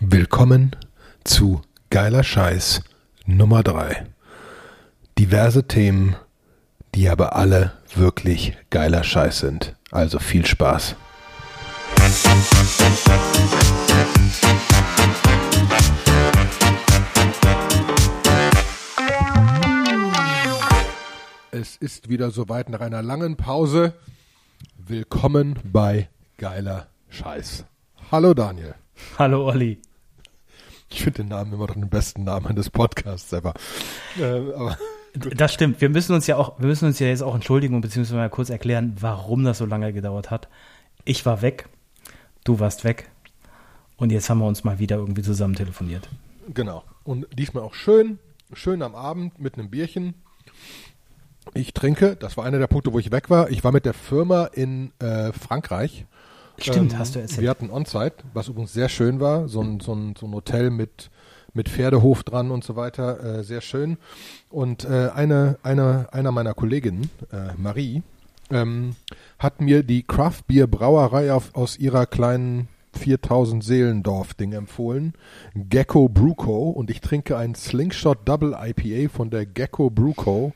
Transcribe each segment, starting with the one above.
Willkommen zu Geiler Scheiß Nummer 3. Diverse Themen, die aber alle wirklich geiler Scheiß sind. Also viel Spaß. Es ist wieder soweit nach einer langen Pause. Willkommen bei Geiler Scheiß. Hallo Daniel. Hallo Olli. Ich finde den Namen immer noch den besten Namen des Podcasts ever. Äh, aber das stimmt. Wir müssen uns ja auch, wir müssen uns ja jetzt auch entschuldigen beziehungsweise mal kurz erklären, warum das so lange gedauert hat. Ich war weg, du warst weg und jetzt haben wir uns mal wieder irgendwie zusammen telefoniert. Genau. Und diesmal auch schön, schön am Abend mit einem Bierchen. Ich trinke, das war einer der Punkte, wo ich weg war. Ich war mit der Firma in äh, Frankreich Stimmt, ähm, hast du erzählt. Wir hatten On-Site, was übrigens sehr schön war. So ein, so ein, so ein Hotel mit, mit Pferdehof dran und so weiter. Äh, sehr schön. Und äh, eine, eine, einer meiner Kolleginnen, äh, Marie, ähm, hat mir die Craft Beer Brauerei auf, aus ihrer kleinen 4000 Seelendorf Ding empfohlen. Gecko Bruco und ich trinke ein Slingshot Double IPA von der Gecko Bruco.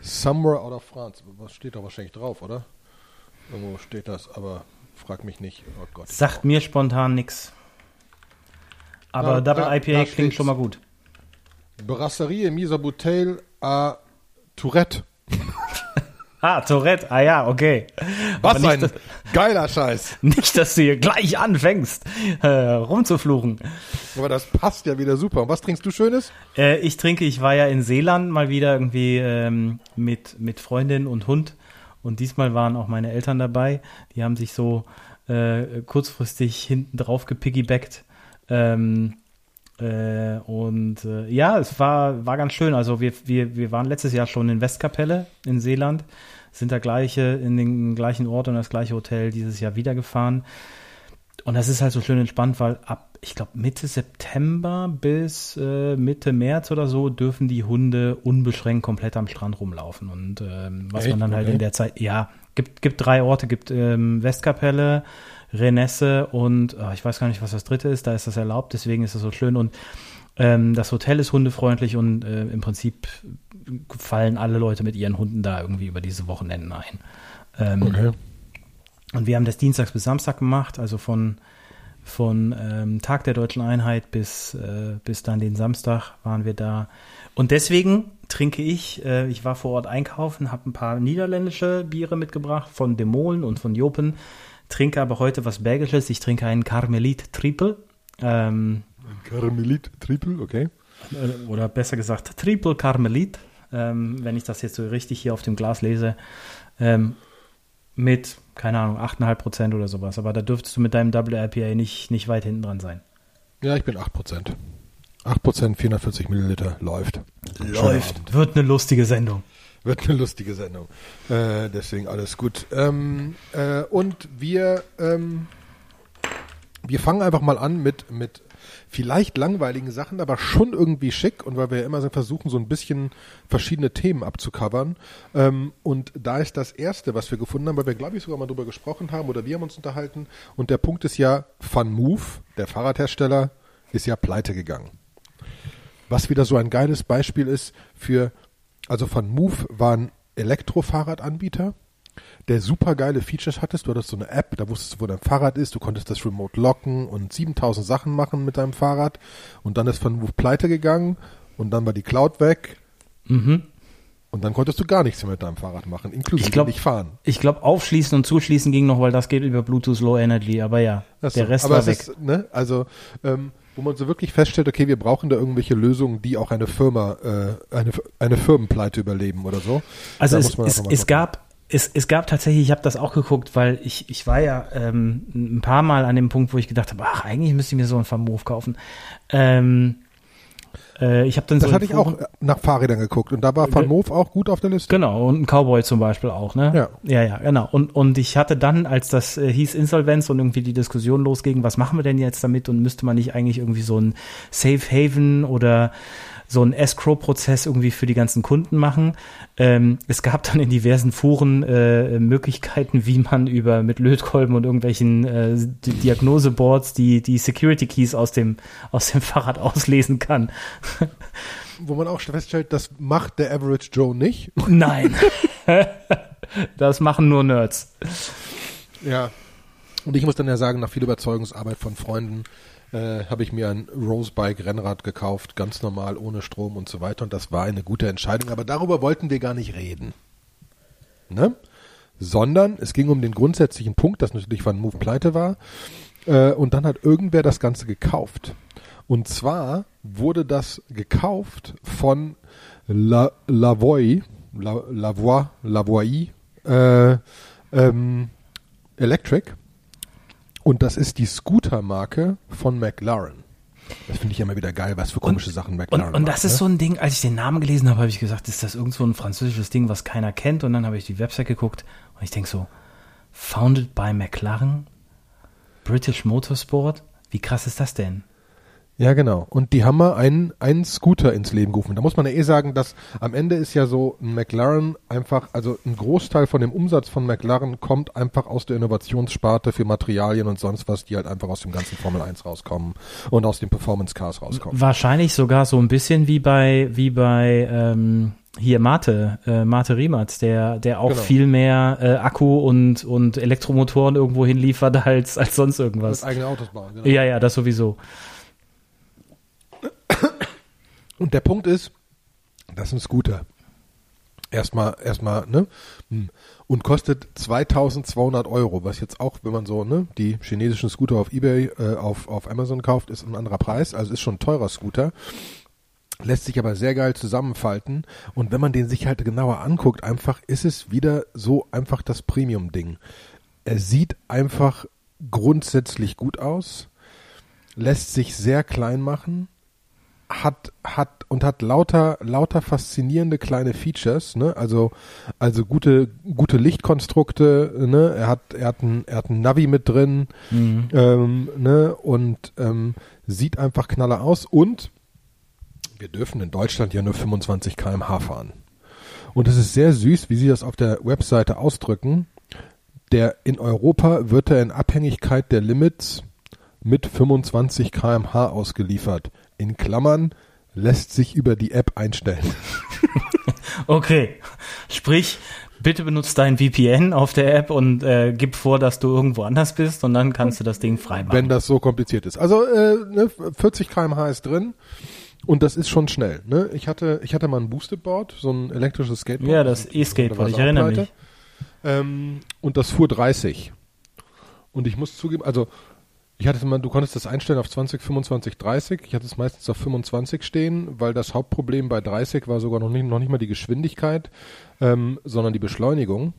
Somewhere out of France. Was steht da wahrscheinlich drauf, oder? Irgendwo steht das, aber frag mich nicht. Oh Gott. Sagt mir spontan nichts. Aber ja, Double da, IPA da klingt schon mal gut. Brasserie Misa Bouteille à Tourette. ah, Tourette. Ah ja, okay. Was ein dass, geiler Scheiß. Nicht, dass du hier gleich anfängst, äh, rumzufluchen. Aber das passt ja wieder super. Und was trinkst du Schönes? Äh, ich trinke, ich war ja in Seeland mal wieder irgendwie ähm, mit, mit Freundin und Hund und diesmal waren auch meine Eltern dabei. Die haben sich so äh, kurzfristig hinten drauf gepiggybackt. Ähm, äh, und äh, ja, es war, war ganz schön. Also wir, wir, wir waren letztes Jahr schon in Westkapelle in Seeland, sind da gleiche, in den gleichen Ort und das gleiche Hotel dieses Jahr wieder gefahren. Und das ist halt so schön entspannt, weil ab ich glaube, Mitte September bis äh, Mitte März oder so dürfen die Hunde unbeschränkt komplett am Strand rumlaufen. Und ähm, was Echt? man dann halt okay. in der Zeit, ja, gibt, gibt drei Orte, gibt ähm, Westkapelle, Renesse und oh, ich weiß gar nicht, was das dritte ist, da ist das erlaubt, deswegen ist es so schön. Und ähm, das Hotel ist hundefreundlich und äh, im Prinzip fallen alle Leute mit ihren Hunden da irgendwie über diese Wochenenden ein. Ähm, okay. Und wir haben das Dienstags bis Samstag gemacht, also von von ähm, Tag der deutschen Einheit bis, äh, bis dann den Samstag waren wir da. Und deswegen trinke ich, äh, ich war vor Ort einkaufen, habe ein paar niederländische Biere mitgebracht von Demolen und von Jopen, trinke aber heute was Belgisches. Ich trinke einen Carmelit Triple. Ähm, Carmelit Triple, okay. Äh, oder besser gesagt Triple Carmelit, ähm, wenn ich das jetzt so richtig hier auf dem Glas lese. Ähm, mit keine Ahnung, 8,5 Prozent oder sowas. Aber da dürftest du mit deinem Double IPA nicht, nicht weit hinten dran sein. Ja, ich bin 8 Prozent. 8 Prozent, 440 Milliliter, läuft. Läuft. Wird eine lustige Sendung. Wird eine lustige Sendung. Äh, deswegen alles gut. Ähm, äh, und wir, ähm, wir fangen einfach mal an mit, mit vielleicht langweiligen Sachen, aber schon irgendwie schick und weil wir ja immer versuchen, so ein bisschen verschiedene Themen abzucovern. Ähm, und da ist das erste, was wir gefunden haben, weil wir, glaube ich, sogar mal drüber gesprochen haben oder wir haben uns unterhalten. Und der Punkt ist ja, Fun Move, der Fahrradhersteller, ist ja pleite gegangen. Was wieder so ein geiles Beispiel ist für, also Fun Move war ein Elektrofahrradanbieter, der super geile Features hattest. Du hattest so eine App, da wusstest du, wo dein Fahrrad ist. Du konntest das remote locken und 7000 Sachen machen mit deinem Fahrrad. Und dann ist von Move pleite gegangen und dann war die Cloud weg. Mhm. Und dann konntest du gar nichts mehr mit deinem Fahrrad machen, inklusive ich glaub, nicht fahren. Ich glaube, aufschließen und zuschließen ging noch, weil das geht über Bluetooth Low Energy. Aber ja, so, der Rest war weg. Ist, ne, also, ähm, wo man so wirklich feststellt, okay, wir brauchen da irgendwelche Lösungen, die auch eine Firma, äh, eine, eine Firmenpleite überleben oder so. Also es, es, es gab es, es gab tatsächlich, ich habe das auch geguckt, weil ich, ich war ja ähm, ein paar Mal an dem Punkt, wo ich gedacht habe, ach, eigentlich müsste ich mir so einen Vermove kaufen. Ähm, Äh, ich habe dann Das so hatte ich auch nach Fahrrädern geguckt und da war Van Ge- Moof auch gut auf der Liste. Genau, und ein Cowboy zum Beispiel auch, ne? Ja. Ja, ja, genau. Und, und ich hatte dann, als das äh, hieß Insolvenz und irgendwie die Diskussion losging, was machen wir denn jetzt damit und müsste man nicht eigentlich irgendwie so ein Safe Haven oder so einen Escrow-Prozess irgendwie für die ganzen Kunden machen. Ähm, es gab dann in diversen Foren äh, Möglichkeiten, wie man über mit Lötkolben und irgendwelchen äh, Di- Diagnoseboards die, die Security Keys aus dem, aus dem Fahrrad auslesen kann. Wo man auch feststellt, das macht der Average Joe nicht. Nein. das machen nur Nerds. Ja. Und ich muss dann ja sagen, nach viel Überzeugungsarbeit von Freunden äh, habe ich mir ein Rosebike Rennrad gekauft, ganz normal, ohne Strom und so weiter. Und das war eine gute Entscheidung. Aber darüber wollten wir gar nicht reden. Ne? Sondern es ging um den grundsätzlichen Punkt, dass natürlich Van Move pleite war. Äh, und dann hat irgendwer das Ganze gekauft. Und zwar wurde das gekauft von La, Lavoie, La, Lavoie, äh, ähm, Electric. Und das ist die Scooter-Marke von McLaren. Das finde ich ja immer wieder geil, was für komische Sachen Und, McLaren und das macht, ist ne? so ein Ding, als ich den Namen gelesen habe, habe ich gesagt, ist das irgend so ein französisches Ding, was keiner kennt? Und dann habe ich die Website geguckt und ich denke so, founded by McLaren, British Motorsport, wie krass ist das denn? Ja, genau. Und die haben mal einen, einen Scooter ins Leben gerufen. Da muss man ja eh sagen, dass am Ende ist ja so ein McLaren einfach, also ein Großteil von dem Umsatz von McLaren kommt einfach aus der Innovationssparte für Materialien und sonst was, die halt einfach aus dem ganzen Formel 1 rauskommen und aus den Performance Cars rauskommen. Wahrscheinlich sogar so ein bisschen wie bei, wie bei ähm, hier Mate, äh, Mate Riemertz, der, der auch Genau. viel mehr äh, Akku und, und Elektromotoren irgendwo hinliefert als, als sonst irgendwas. Das eigene Autos bauen. Genau. Ja, ja, das sowieso. Und der Punkt ist, das ist ein Scooter. Erstmal, erstmal, ne? Hm. Und kostet 2200 Euro, was jetzt auch, wenn man so, ne, die chinesischen Scooter auf Ebay, äh, auf, auf Amazon kauft, ist ein anderer Preis. Also ist schon ein teurer Scooter. Lässt sich aber sehr geil zusammenfalten. Und wenn man den sich halt genauer anguckt, einfach ist es wieder so einfach das Premium-Ding. Er sieht einfach grundsätzlich gut aus, lässt sich sehr klein machen, hat hat und hat lauter lauter faszinierende kleine Features, ne? Also also gute gute Lichtkonstrukte, ne? Er hat er hat ein er hat ein Navi mit drin, ähm, ne? Und ähm, sieht einfach knaller aus und wir dürfen in Deutschland ja nur 25 km/h fahren. Und es ist sehr süß, wie sie das auf der Webseite ausdrücken. Der in Europa wird er in Abhängigkeit der Limits mit 25 km/h ausgeliefert. In Klammern lässt sich über die App einstellen. Okay, sprich, bitte benutzt dein VPN auf der App und äh, gib vor, dass du irgendwo anders bist und dann kannst du das Ding frei machen. wenn das so kompliziert ist. Also äh, ne, 40 km/h ist drin und das ist schon schnell. Ne? Ich hatte ich hatte mal ein Boosted Board, so ein elektrisches Skateboard. ja, das E-Skateboard, ich war es erinnere mich. Ähm, und das fuhr 30. Und ich muss zugeben, also ich hatte mal, du konntest das einstellen auf 20, 25, 30. Ich hatte es meistens auf 25 stehen, weil das Hauptproblem bei 30 war sogar noch nicht, noch nicht mal die Geschwindigkeit, ähm, sondern die Beschleunigung.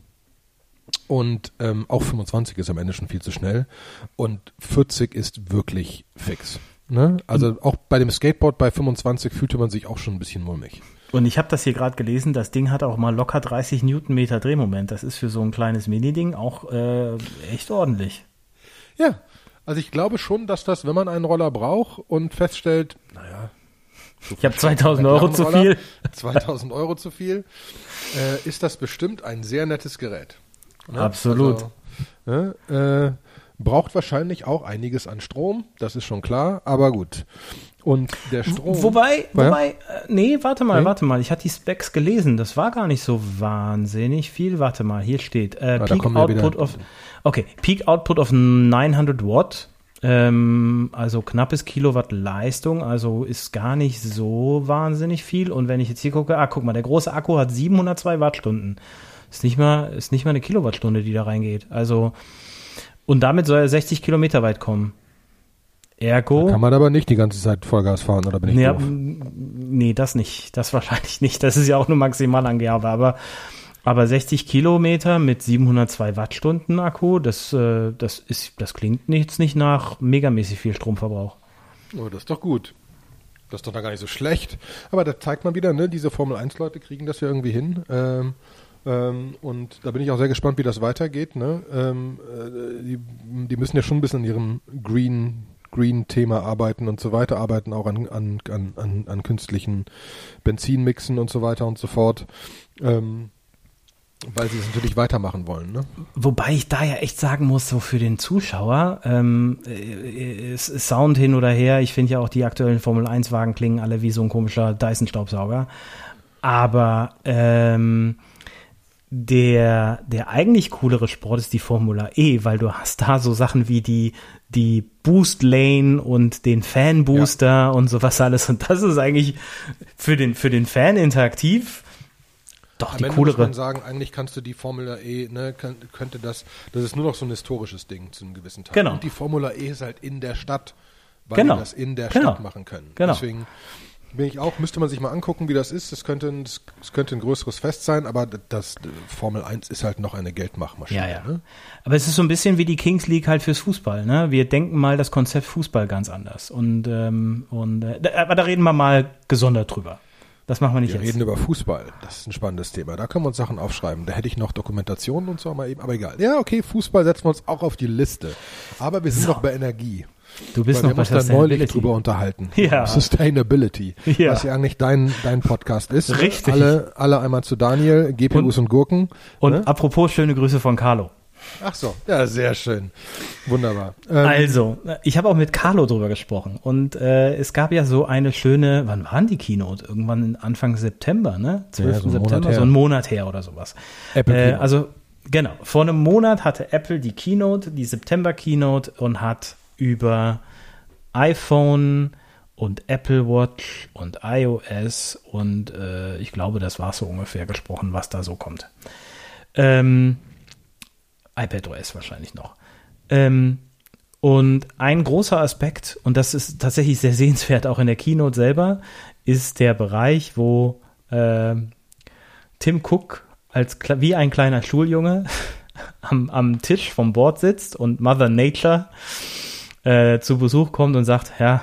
Und ähm, auch 25 ist am Ende schon viel zu schnell. Und 40 ist wirklich fix. Ne? Also auch bei dem Skateboard bei 25 fühlte man sich auch schon ein bisschen mulmig. Und ich habe das hier gerade gelesen, das Ding hat auch mal locker 30 Newtonmeter Drehmoment. Das ist für so ein kleines Mini-Ding auch äh, echt ordentlich. Ja, also ich glaube schon, dass das, wenn man einen Roller braucht und feststellt, naja, so Ich habe 2000 Euro zu viel. 2000 Euro zu viel, äh, ist das bestimmt ein sehr nettes Gerät. Ne? Absolut. Also, ne, äh, braucht wahrscheinlich auch einiges an Strom, das ist schon klar, aber gut. Und der Strom. Wobei, Ja? wobei, äh, nee, warte mal, Nee? warte mal. Ich hatte die Specs gelesen. Das war gar nicht so wahnsinnig viel. Warte mal, hier steht äh, Ah, Peak Output wieder- of, okay, Peak Output of 900 Watt. Ähm, also knappes Kilowatt Leistung, also ist gar nicht so wahnsinnig viel. Und wenn ich jetzt hier gucke, ah, guck mal, der große Akku hat 702 Wattstunden. Ist nicht mal, ist nicht mal eine Kilowattstunde, die da reingeht. Also, und damit soll er 60 Kilometer weit kommen. Ergo. Kann man aber nicht die ganze Zeit Vollgas fahren, oder bin ich Nee, doof? nee, das nicht. Das wahrscheinlich nicht. Das ist ja auch nur Maximalangabe. Aber, aber 60 Kilometer mit 702 Wattstunden Akku, das, äh, das, ist, das klingt nichts nicht nach megamäßig viel Stromverbrauch. Oh, das ist doch gut. Das ist doch da gar nicht so schlecht. Aber da zeigt man wieder, ne, diese Formel 1-Leute kriegen das ja irgendwie hin. Ähm, ähm, und da bin ich auch sehr gespannt, wie das weitergeht. Ne? Ähm, äh, die, die müssen ja schon ein bisschen an ihrem Green Green-Thema arbeiten und so weiter, arbeiten auch an, an, an, an, an künstlichen Benzinmixen und so weiter und so fort. Ähm, weil sie es natürlich weitermachen wollen. Ne? Wobei ich da ja echt sagen muss, so für den Zuschauer, ähm, äh, Sound hin oder her, ich finde ja auch die aktuellen Formel-1-Wagen klingen alle wie so ein komischer Dyson-Staubsauger. Aber ähm, der, der eigentlich coolere Sport ist die Formula E, weil du hast da so Sachen wie die, die Boost Lane und den Fan Booster ja. und sowas alles. Und das ist eigentlich für den, für den Fan interaktiv doch die coolere. Muss man sagen, eigentlich kannst du die Formula E, ne, könnte das, das ist nur noch so ein historisches Ding zu einem gewissen Teil. Genau. Und die Formula E ist halt in der Stadt, weil genau. die das in der genau. Stadt machen können. Genau. Deswegen bin ich auch, müsste man sich mal angucken, wie das ist. Das könnte, ein, das könnte ein größeres Fest sein, aber das Formel 1 ist halt noch eine Geldmachmaschine. Ja, ja. Ne? Aber es ist so ein bisschen wie die Kings League halt fürs Fußball. Ne? Wir denken mal das Konzept Fußball ganz anders. Und, ähm, und äh, aber da reden wir mal gesondert drüber. Das machen wir nicht wir jetzt. Wir reden über Fußball. Das ist ein spannendes Thema. Da können wir uns Sachen aufschreiben. Da hätte ich noch Dokumentationen und so mal eben, aber egal. Ja, okay, Fußball setzen wir uns auch auf die Liste. Aber wir sind so. noch bei Energie. Du bist Weil noch wir bei uns da neulich drüber unterhalten. Ja. Sustainability. Ja. Was ja eigentlich dein, dein Podcast ist. Richtig. Alle, alle einmal zu Daniel, GPUs und, und Gurken. Und ne? apropos schöne Grüße von Carlo. Ach so, ja, sehr schön. Wunderbar. Ähm, also, ich habe auch mit Carlo drüber gesprochen und äh, es gab ja so eine schöne, wann waren die Keynote? Irgendwann Anfang September, ne? 12. Ja, so September, so ein Monat her oder sowas. Apple äh, also, genau, vor einem Monat hatte Apple die Keynote, die September Keynote und hat über iPhone und Apple Watch und iOS und äh, ich glaube, das war so ungefähr gesprochen, was da so kommt. Ähm, iPadOS wahrscheinlich noch. Ähm, und ein großer Aspekt, und das ist tatsächlich sehr sehenswert auch in der Keynote selber, ist der Bereich, wo äh, Tim Cook als wie ein kleiner Schuljunge am, am Tisch vom Board sitzt und Mother Nature äh, zu Besuch kommt und sagt, ja,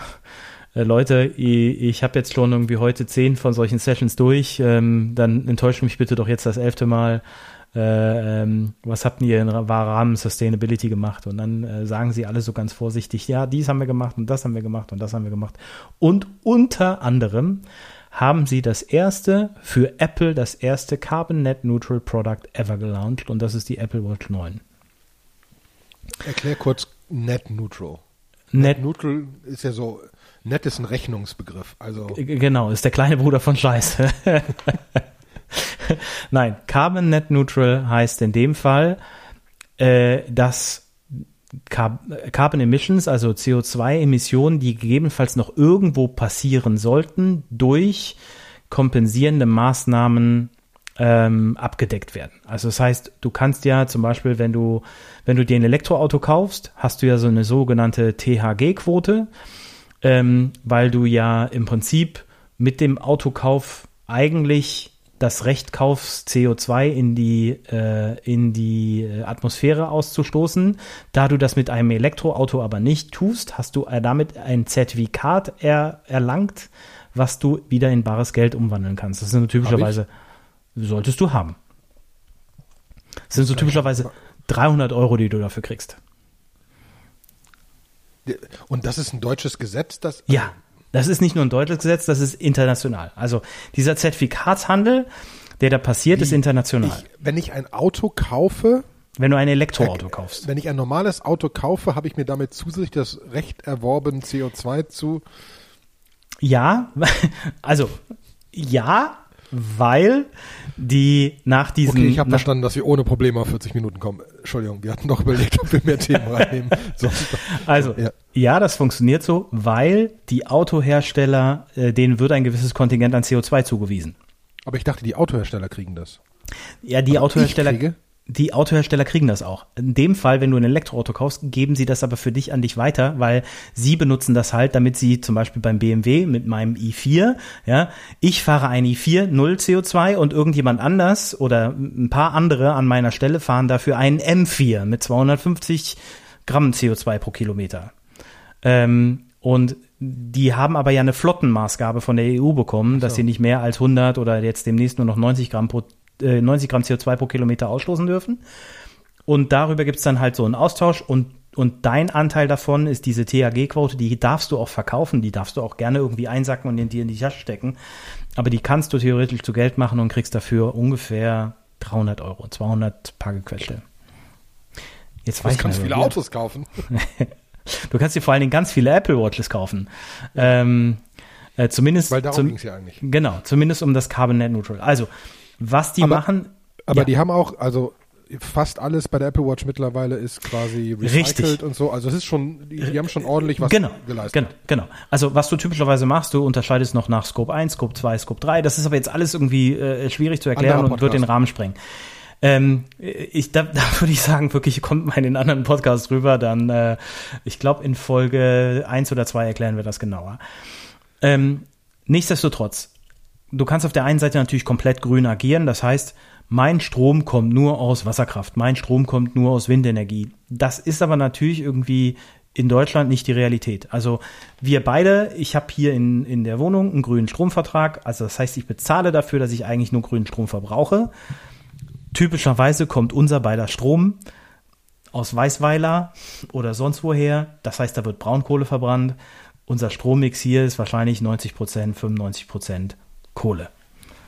äh, Leute, ich, ich habe jetzt schon irgendwie heute zehn von solchen Sessions durch, ähm, dann enttäuscht mich bitte doch jetzt das elfte Mal äh, ähm, was habt ihr in Rahmen Sustainability gemacht? Und dann äh, sagen sie alle so ganz vorsichtig, ja, dies haben wir gemacht und das haben wir gemacht und das haben wir gemacht. Und unter anderem haben sie das erste für Apple, das erste Carbon Net Neutral Product ever gelauncht und das ist die Apple Watch 9. Erklär kurz Net Neutral. Net, Net Neutral ist ja so, Net ist ein Rechnungsbegriff. Also genau, ist der kleine Bruder von Scheiße. Nein, Carbon Net Neutral heißt in dem Fall, äh, dass Carbon Emissions, also CO2-Emissionen, die gegebenenfalls noch irgendwo passieren sollten, durch kompensierende Maßnahmen ähm, abgedeckt werden. Also das heißt, du kannst ja zum Beispiel, wenn du, wenn du dir ein Elektroauto kaufst, hast du ja so eine sogenannte THG-Quote, ähm, weil du ja im Prinzip mit dem Autokauf eigentlich das Recht kaufst, CO2 in die, äh, in die äh, Atmosphäre auszustoßen. Da du das mit einem Elektroauto aber nicht tust, hast du äh, damit ein Zertifikat er, erlangt, was du wieder in bares Geld umwandeln kannst. Das sind typischerweise, solltest du haben. Das sind so typischerweise 300 Euro, die du dafür kriegst. Und das ist ein deutsches Gesetz, das. Ja, das ist nicht nur ein deutsches Gesetz, das ist international. Also dieser Zertifikatshandel, der da passiert, Wie ist international. Ich, wenn ich ein Auto kaufe, wenn du ein Elektroauto kaufst. Wenn ich ein normales Auto kaufe, habe ich mir damit zusätzlich das Recht erworben, CO2 zu. Ja, also ja, weil die nach diesen. Okay, ich habe verstanden, dass wir ohne Probleme auf 40 Minuten kommen. Entschuldigung, wir hatten doch überlegt, ob wir mehr Themen reinnehmen. also, ja. ja. das funktioniert so, weil die Autohersteller, äh, denen wird ein gewisses Kontingent an CO2 zugewiesen. Aber ich dachte, die Autohersteller kriegen das. Ja, die Aber Autohersteller die Autohersteller kriegen das auch. In dem Fall, wenn du ein Elektroauto kaufst, geben sie das aber für dich an dich weiter, weil sie benutzen das halt, damit sie zum Beispiel beim BMW mit meinem i4, ja, ich fahre ein i4, null CO2 und irgendjemand anders oder ein paar andere an meiner Stelle fahren dafür einen M4 mit 250 Gramm CO2 pro Kilometer. Ähm, und die haben aber ja eine Flottenmaßgabe von der EU bekommen, dass so. sie nicht mehr als 100 oder jetzt demnächst nur noch 90 Gramm, pro, äh, 90 Gramm CO2 pro Kilometer ausstoßen dürfen. Und darüber gibt's dann halt so einen Austausch und, und dein Anteil davon ist diese THG-Quote, die darfst du auch verkaufen, die darfst du auch gerne irgendwie einsacken und in dir in die Tasche stecken. Aber die kannst du theoretisch zu Geld machen und kriegst dafür ungefähr 300 Euro, 200 paar gequetschte. Jetzt Du weiß ich kannst viele Autos kaufen. Du kannst dir vor allen Dingen ganz viele Apple Watches kaufen. Ähm, äh, zumindest, Weil darum zum, ging es ja eigentlich. genau, zumindest um das Carbon Net Neutral. Also, was die Aber- machen, Aber Ja. die haben auch, also fast alles bei der Apple Watch mittlerweile ist quasi recycelt Richtig. und so. Also es ist schon, die, die haben schon ordentlich was genau, geleistet. genau, genau. Also, was du typischerweise machst, du unterscheidest noch nach Scope 1, Scope 2, Scope 3. Das ist aber jetzt alles irgendwie äh, schwierig zu erklären und wird den. Rahmen sprengen. Ähm, ich, da, da würde ich sagen, wirklich kommt mal in den anderen Podcast rüber, dann, äh, ich glaube, in Folge 1 oder 2 erklären wir das genauer. Ähm, nichtsdestotrotz, du kannst auf der einen Seite natürlich komplett grün agieren, das heißt, mein Strom kommt nur aus Wasserkraft, mein Strom kommt nur aus Windenergie. Das ist aber natürlich irgendwie in Deutschland nicht die Realität. Also wir beide, ich habe hier in, in der Wohnung einen grünen Stromvertrag, also das heißt, ich bezahle dafür, dass ich eigentlich nur grünen Strom verbrauche. Typischerweise kommt unser beider Strom aus Weißweiler oder sonst woher. Das heißt, da wird Braunkohle verbrannt. Unser Strommix hier ist wahrscheinlich 90 Prozent, 95 Prozent Kohle.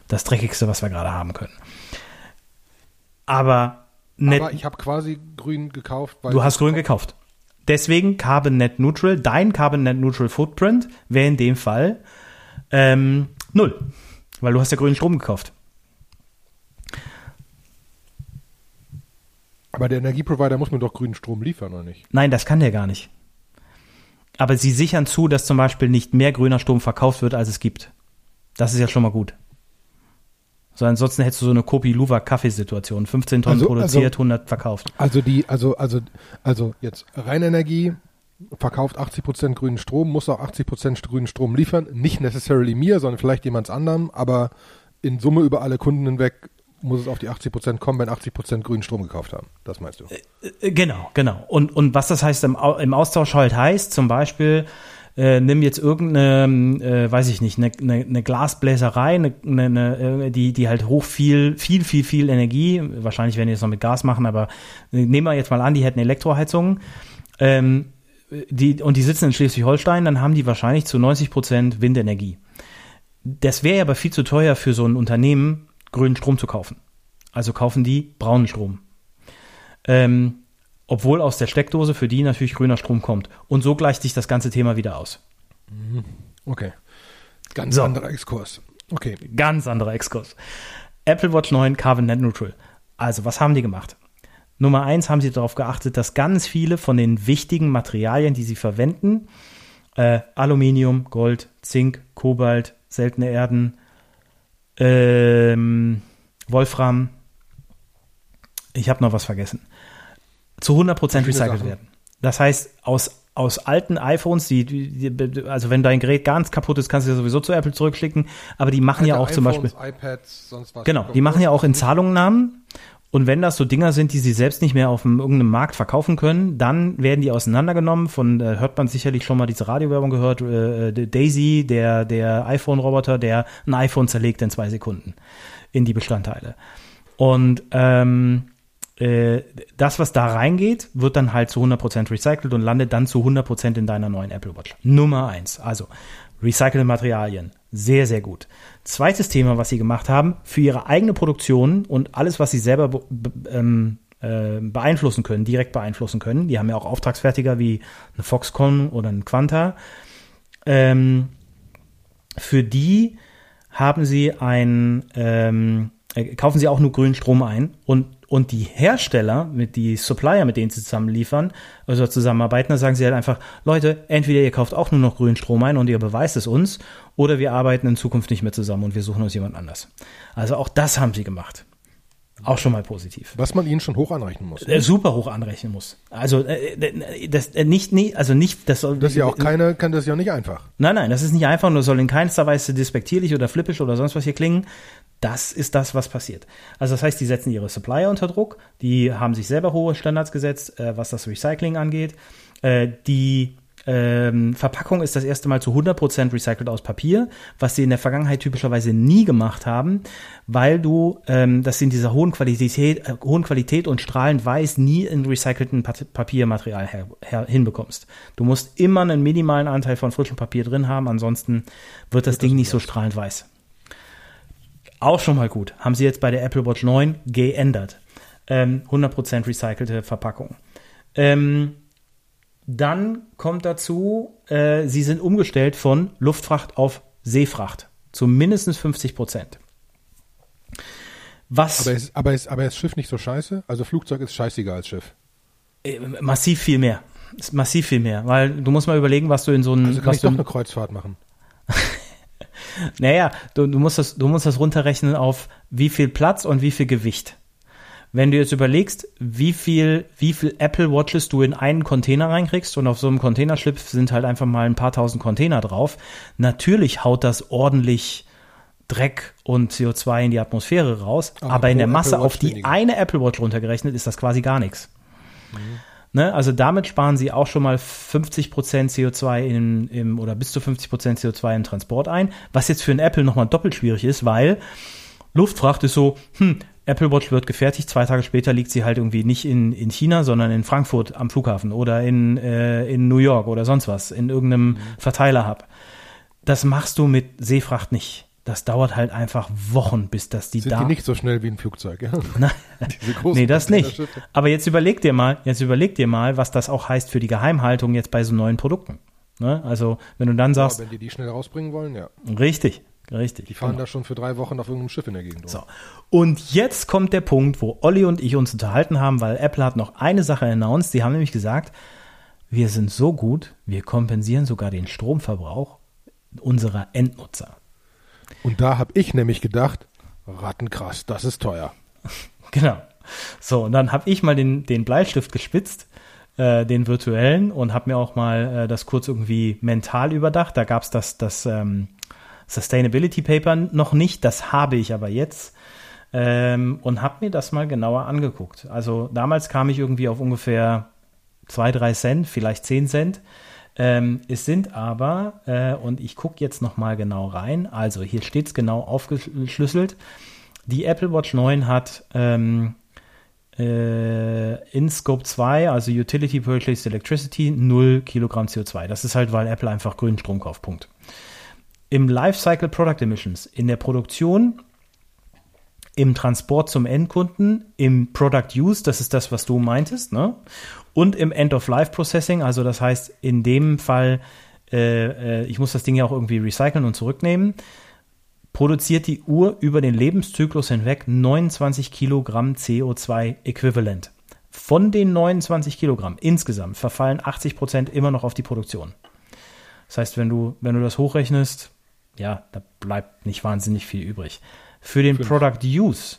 Das dreckigste, was wir gerade haben können. Aber, net, Aber ich habe quasi grün gekauft, weil du hast grün gekauft. Deswegen Carbon Net Neutral, dein Carbon Net Neutral Footprint wäre in dem Fall ähm, null. Weil du hast ja grünen Strom gekauft. Aber der Energieprovider muss mir doch grünen Strom liefern, oder nicht? Nein, das kann der gar nicht. Aber sie sichern zu, dass zum Beispiel nicht mehr grüner Strom verkauft wird, als es gibt. Das ist ja schon mal gut. So, ansonsten hättest du so eine Kopi-Luwak-Kaffeesituation. 15 Tonnen Also- produziert, also- 100 verkauft. Also die, also, also, also jetzt Rheinenergie verkauft 80% grünen Strom, muss auch 80% grünen Strom liefern. Nicht necessarily mir, sondern vielleicht jemand anderem, aber in Summe über alle Kunden hinweg muss es auf die 80% kommen, wenn 80% grünen Strom gekauft haben. Das meinst du? Äh, Genau, genau. Und, und was das heißt im, im Austausch halt heißt, zum Beispiel, äh, nimm jetzt irgendeine, äh, weiß ich nicht, eine, eine, eine Glasbläserei, eine, eine, äh, die, die halt hoch viel, viel, viel, viel Energie, wahrscheinlich werden die das noch mit Gas machen, aber äh, nehmen wir jetzt mal an, die hätten Elektroheizungen, ähm, die, und die sitzen in Schleswig-Holstein, dann haben die wahrscheinlich zu 90 Prozent Windenergie. Das wäre aber viel zu teuer für so ein Unternehmen, grünen Strom zu kaufen. Also kaufen die braunen Strom. Ähm, obwohl aus der Steckdose für die natürlich grüner Strom kommt. Und so gleicht sich das ganze Thema wieder aus. Okay. Ganz So. anderer Exkurs. Okay. Ganz anderer Exkurs. Apple Watch 9 Carbon Net Neutral. Also, was haben die gemacht? Nummer eins haben sie darauf geachtet, dass ganz viele von den wichtigen Materialien, die sie verwenden, äh, Aluminium, Gold, Zink, Kobalt, seltene Erden, ähm, Wolfram, ich habe noch was vergessen, zu 100% Viele recycelt werden. Das heißt, aus, aus alten iPhones, die, die, also wenn dein Gerät ganz kaputt ist, kannst du ja sowieso zu Apple zurückschicken, aber die machen ja auch Alte zum Beispiel, iPhones, iPads, sonst was. Genau, die machen ja auch in Zahlungnahmen. Und wenn das so Dinger sind, die sie selbst nicht mehr auf dem, irgendeinem Markt verkaufen können, dann werden die auseinandergenommen. Von äh, hört man sicherlich schon mal diese Radiowerbung gehört. Äh, äh, Daisy, der der iPhone-Roboter, der ein iPhone zerlegt in zwei Sekunden in die Bestandteile. Und ähm, äh, das, was da reingeht, wird dann halt zu 100% recycelt und landet dann zu 100% in deiner neuen Apple Watch. Nummer eins. Also recycelte Materialien. Sehr, sehr gut. Zweites Thema, was sie gemacht haben, für ihre eigene Produktion und alles, was sie selber be ähm, äh, beeinflussen können, direkt beeinflussen können. Die haben ja auch Auftragsfertiger wie eine Foxconn oder ein Quanta. Ähm, für die haben sie ein, ähm, äh, kaufen sie auch nur grünen Strom ein und und die Hersteller, mit die Supplier, mit denen sie zusammen liefern, also zusammenarbeiten, da sagen sie halt einfach, Leute, entweder ihr kauft auch nur noch grünen Strom ein und ihr beweist es uns, oder wir arbeiten in Zukunft nicht mehr zusammen und wir suchen uns jemand anders. Also auch das haben sie gemacht. Auch schon mal positiv. Was man ihnen schon hoch anrechnen muss. Äh, super hoch anrechnen muss. Also äh, das äh, nicht, nie, also nicht, das soll. Das ist ja auch keine, kann das ja nicht einfach. Nein, nein, das ist nicht einfach nur soll in keinster Weise despektierlich oder flippisch oder sonst was hier klingen. Das ist das, was passiert. Also das heißt, die setzen ihre Supplier unter Druck, die haben sich selber hohe Standards gesetzt, äh, was das Recycling angeht. Äh, die ähm, Verpackung ist das erste Mal zu 100% recycelt aus Papier, was sie in der Vergangenheit typischerweise nie gemacht haben, weil du ähm, das in dieser hohen Qualität, äh, hohen Qualität und strahlend weiß nie in recycelten Papiermaterial her, her, hinbekommst. Du musst immer einen minimalen Anteil von frischem Papier drin haben, ansonsten wird das wird Ding das nicht so strahlend weiß. Auch schon mal gut. Haben sie jetzt bei der Apple Watch 9 geändert. Ähm, 100% recycelte Verpackung. Ähm, dann kommt dazu, äh, sie sind umgestellt von Luftfracht auf Seefracht zu mindestens 50 Prozent. Was? Aber ist, aber, ist, aber ist Schiff nicht so scheiße? Also Flugzeug ist scheißiger als Schiff. Äh, massiv viel mehr. Ist massiv viel mehr, weil du musst mal überlegen, was du in so einem. Also kann ich doch eine Kreuzfahrt machen. naja, du, du, musst das, du musst das runterrechnen auf wie viel Platz und wie viel Gewicht. Wenn du jetzt überlegst, wie viel, wie viel Apple Watches du in einen Container reinkriegst und auf so einem Containerschlipf sind halt einfach mal ein paar tausend Container drauf, natürlich haut das ordentlich Dreck und CO2 in die Atmosphäre raus, aber, aber in der Masse auf die weniger. eine Apple Watch runtergerechnet ist das quasi gar nichts. Mhm. Ne, also damit sparen sie auch schon mal 50% CO2 in, im, oder bis zu 50% CO2 im Transport ein, was jetzt für ein Apple nochmal doppelt schwierig ist, weil Luftfracht ist so, hm, Apple Watch wird gefertigt, zwei Tage später liegt sie halt irgendwie nicht in, in China, sondern in Frankfurt am Flughafen oder in, äh, in New York oder sonst was, in irgendeinem mhm. Verteiler-Hub. Das machst du mit Seefracht nicht. Das dauert halt einfach Wochen, bis das die Sind da. Die nicht so schnell wie ein Flugzeug, ja? Nein, nee, das nicht. Aber jetzt überleg dir mal, jetzt überleg dir mal, was das auch heißt für die Geheimhaltung jetzt bei so neuen Produkten. Ne? Also, wenn du dann sagst. Ja, wenn die die schnell rausbringen wollen, ja. Richtig. Richtig. Die fahren genau. da schon für drei Wochen auf irgendeinem Schiff in der Gegend. So. Und jetzt kommt der Punkt, wo Olli und ich uns unterhalten haben, weil Apple hat noch eine Sache announced. Die haben nämlich gesagt, wir sind so gut, wir kompensieren sogar den Stromverbrauch unserer Endnutzer. Und da habe ich nämlich gedacht, Rattenkrass, das ist teuer. genau. So, und dann habe ich mal den, den Bleistift gespitzt, äh, den virtuellen, und habe mir auch mal äh, das kurz irgendwie mental überdacht. Da gab es das, das ähm, Sustainability Paper noch nicht, das habe ich aber jetzt. Ähm, und habe mir das mal genauer angeguckt. Also damals kam ich irgendwie auf ungefähr zwei, drei Cent, vielleicht zehn Cent. Ähm, es sind aber, äh, und ich gucke jetzt noch mal genau rein, also hier steht es genau aufgeschlüsselt, die Apple Watch 9 hat ähm, äh, in Scope 2, also Utility Purchased Electricity, 0 Kilogramm CO2. Das ist halt, weil Apple einfach grünen Strom kauft, Punkt. Im Lifecycle Product Emissions, in der Produktion, im Transport zum Endkunden, im Product Use, das ist das, was du meintest, ne? Und im End-of-Life-Processing, also das heißt, in dem Fall, äh, äh, ich muss das Ding ja auch irgendwie recyceln und zurücknehmen, produziert die Uhr über den Lebenszyklus hinweg 29 Kilogramm CO2-Äquivalent. Von den 29 Kilogramm insgesamt verfallen 80 Prozent immer noch auf die Produktion. Das heißt, wenn du, wenn du das hochrechnest, ja, da bleibt nicht wahnsinnig viel übrig. Für den Fünf. Product Use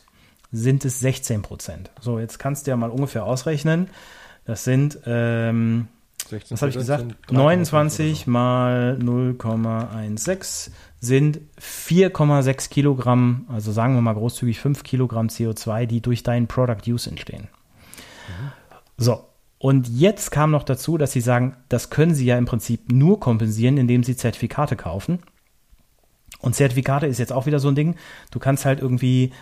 sind es 16 Prozent. So, jetzt kannst du ja mal ungefähr ausrechnen. Das sind, ähm, 16, was habe ich gesagt? 29 mal 0,16 sind 4,6 Kilogramm, also sagen wir mal großzügig 5 Kilogramm CO2, die durch deinen Product Use entstehen. Mhm. So, und jetzt kam noch dazu, dass sie sagen, das können sie ja im Prinzip nur kompensieren, indem sie Zertifikate kaufen. Und Zertifikate ist jetzt auch wieder so ein Ding. Du kannst halt irgendwie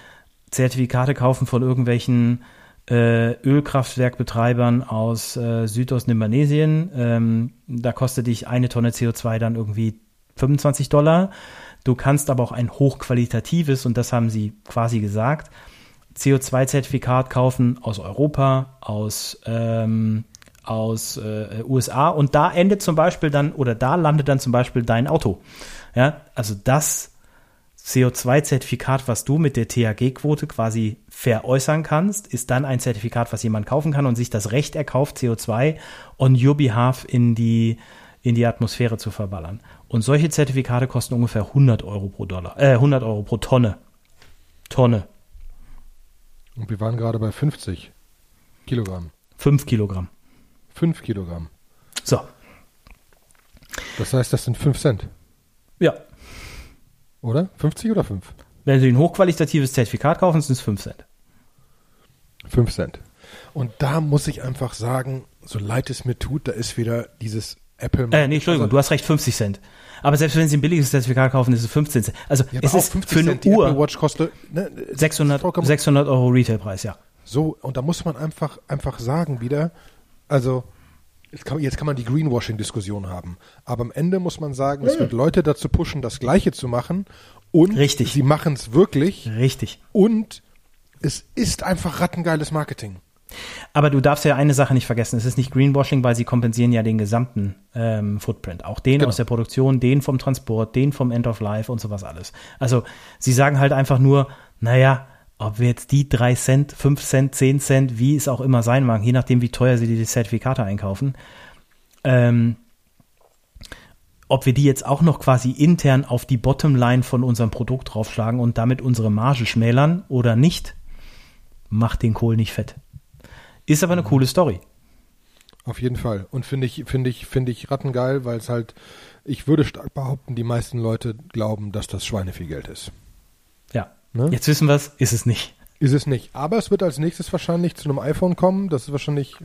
Zertifikate kaufen von irgendwelchen äh, Ölkraftwerkbetreibern aus äh, Südost-Nimbanesien. Ähm, da kostet dich eine Tonne CO2 dann irgendwie 25 Dollar. Du kannst aber auch ein hochqualitatives, und das haben sie quasi gesagt, CO2-Zertifikat kaufen aus Europa, aus, ähm, aus äh, USA und da endet zum Beispiel dann oder da landet dann zum Beispiel dein Auto. Ja, also das CO2-Zertifikat, was du mit der THG-Quote quasi veräußern kannst, ist dann ein Zertifikat, was jemand kaufen kann und sich das Recht erkauft, CO2 on your behalf in die, in die Atmosphäre zu verballern. Und solche Zertifikate kosten ungefähr 100 Euro pro Dollar, äh, 100 Euro pro Tonne. Tonne. Und wir waren gerade bei 50 Kilogramm. 5 Kilogramm. 5 Kilogramm. So. Das heißt, das sind 5 Cent. Ja. Oder? 50 oder 5? Wenn Sie ein hochqualitatives Zertifikat kaufen, sind es 5 Cent. 5 Cent. Und da muss ich einfach sagen, so leid es mir tut, da ist wieder dieses Apple. Äh, nee, Entschuldigung, also, du hast recht, 50 Cent. Aber selbst wenn Sie ein billiges Zertifikat kaufen, ist es 15 Cent. Also ja, es ist 50 für eine Cent, die Apple Uhr Watch kostet ne, 600, vollkommen- 600 Euro Retailpreis, ja. So, und da muss man einfach, einfach sagen wieder, also jetzt kann, jetzt kann man die Greenwashing-Diskussion haben, aber am Ende muss man sagen, es wird Leute dazu pushen, das Gleiche zu machen und Richtig. sie machen es wirklich Richtig. und es ist einfach rattengeiles Marketing. Aber du darfst ja eine Sache nicht vergessen. Es ist nicht Greenwashing, weil sie kompensieren ja den gesamten ähm, Footprint. Auch den Genau. aus der Produktion, den vom Transport, den vom End of Life und sowas alles. Also sie sagen halt einfach nur, naja, ob wir jetzt die drei Cent, fünf Cent, zehn Cent, wie es auch immer sein mag, je nachdem, wie teuer sie die Zertifikate einkaufen, ähm, ob wir die jetzt auch noch quasi intern auf die Bottomline von unserem Produkt draufschlagen und damit unsere Marge schmälern oder nicht, macht den Kohl nicht fett. Ist aber eine coole Story. Auf jeden Fall. Und finde ich, finde ich, finde ich rattengeil, weil es halt, ich würde stark behaupten, die meisten Leute glauben, dass das Schweine viel Geld ist. Ja. Ne? Jetzt wissen wir es, ist es nicht. Ist es nicht. Aber es wird als nächstes wahrscheinlich zu einem iPhone kommen. Das ist wahrscheinlich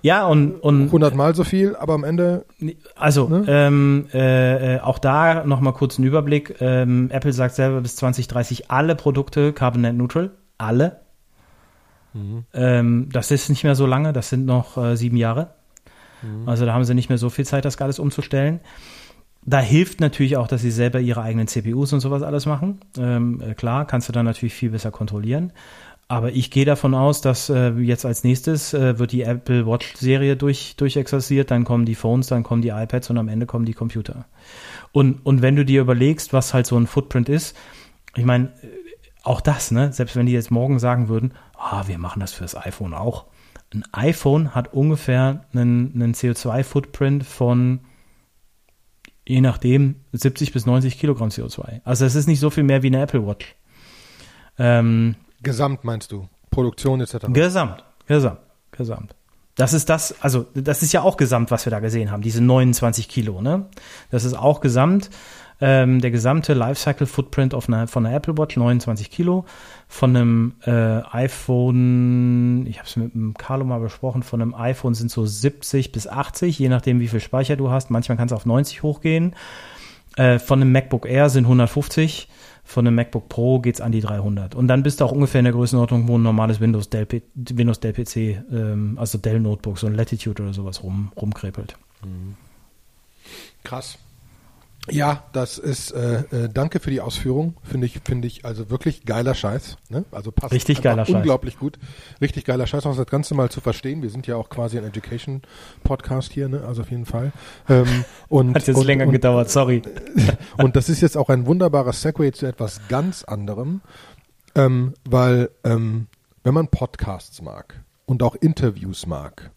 Ja, und, und 100 Mal so viel, aber am Ende also Ne? ähm, äh, äh, auch da nochmal kurz einen Überblick. Ähm, Apple sagt selber bis 2030 alle Produkte Carbon Net Neutral. Alle. Ähm, das ist nicht mehr so lange, das sind noch äh, sieben Jahre. Also da haben sie nicht mehr so viel Zeit, das alles umzustellen. Da hilft natürlich auch, dass sie selber ihre eigenen CPUs und sowas alles machen. Ähm, äh, klar, kannst du dann natürlich viel besser kontrollieren. Aber ich gehe davon aus, dass äh, jetzt als nächstes äh, wird die Apple Watch Serie durch, durchexerziert, dann kommen die Phones, dann kommen die iPads und am Ende kommen die Computer. Und, und wenn du dir überlegst, was halt so ein Footprint ist, ich meine, äh, auch das, ne, selbst wenn die jetzt morgen sagen würden, ah, wir machen das fürs iPhone auch. Ein iPhone hat ungefähr einen, einen CO2-Footprint von je nachdem 70 bis 90 Kilogramm CO2. Also es ist nicht so viel mehr wie eine Apple Watch. Ähm, gesamt meinst du? Produktion etc. Gesamt, gesamt, gesamt. Das ist das, also das ist ja auch Gesamt, was wir da gesehen haben, diese 29 Kilo, ne? Das ist auch Gesamt. Ähm, der gesamte Lifecycle Footprint auf einer, von einer Apple Watch 29 Kilo, von einem äh, iPhone, ich habe es mit dem Carlo mal besprochen, von einem iPhone sind so 70 bis 80, je nachdem wie viel Speicher du hast. Manchmal kann es auf 90 hochgehen. Äh, von einem MacBook Air sind 150, von einem MacBook Pro geht's an die 300. Und dann bist du auch ungefähr in der Größenordnung, wo ein normales Windows Dell, Windows Dell PC, ähm, also Dell Notebook, so ein Latitude oder sowas rum, rumkrepelt. Krass. Ja, das ist, äh, äh, danke für die Ausführung. Finde ich, finde ich, also wirklich geiler Scheiß. Ne? Also passt Richtig geiler Scheiß. Unglaublich gut. Richtig geiler Scheiß, auch das Ganze mal zu verstehen. Wir sind ja auch quasi ein Education-Podcast hier, ne? Also auf jeden Fall. Ähm, und, Hat jetzt und, länger und, gedauert, sorry. Und das ist jetzt auch ein wunderbarer Segway zu etwas ganz anderem, ähm, weil ähm, wenn man Podcasts mag und auch Interviews mag,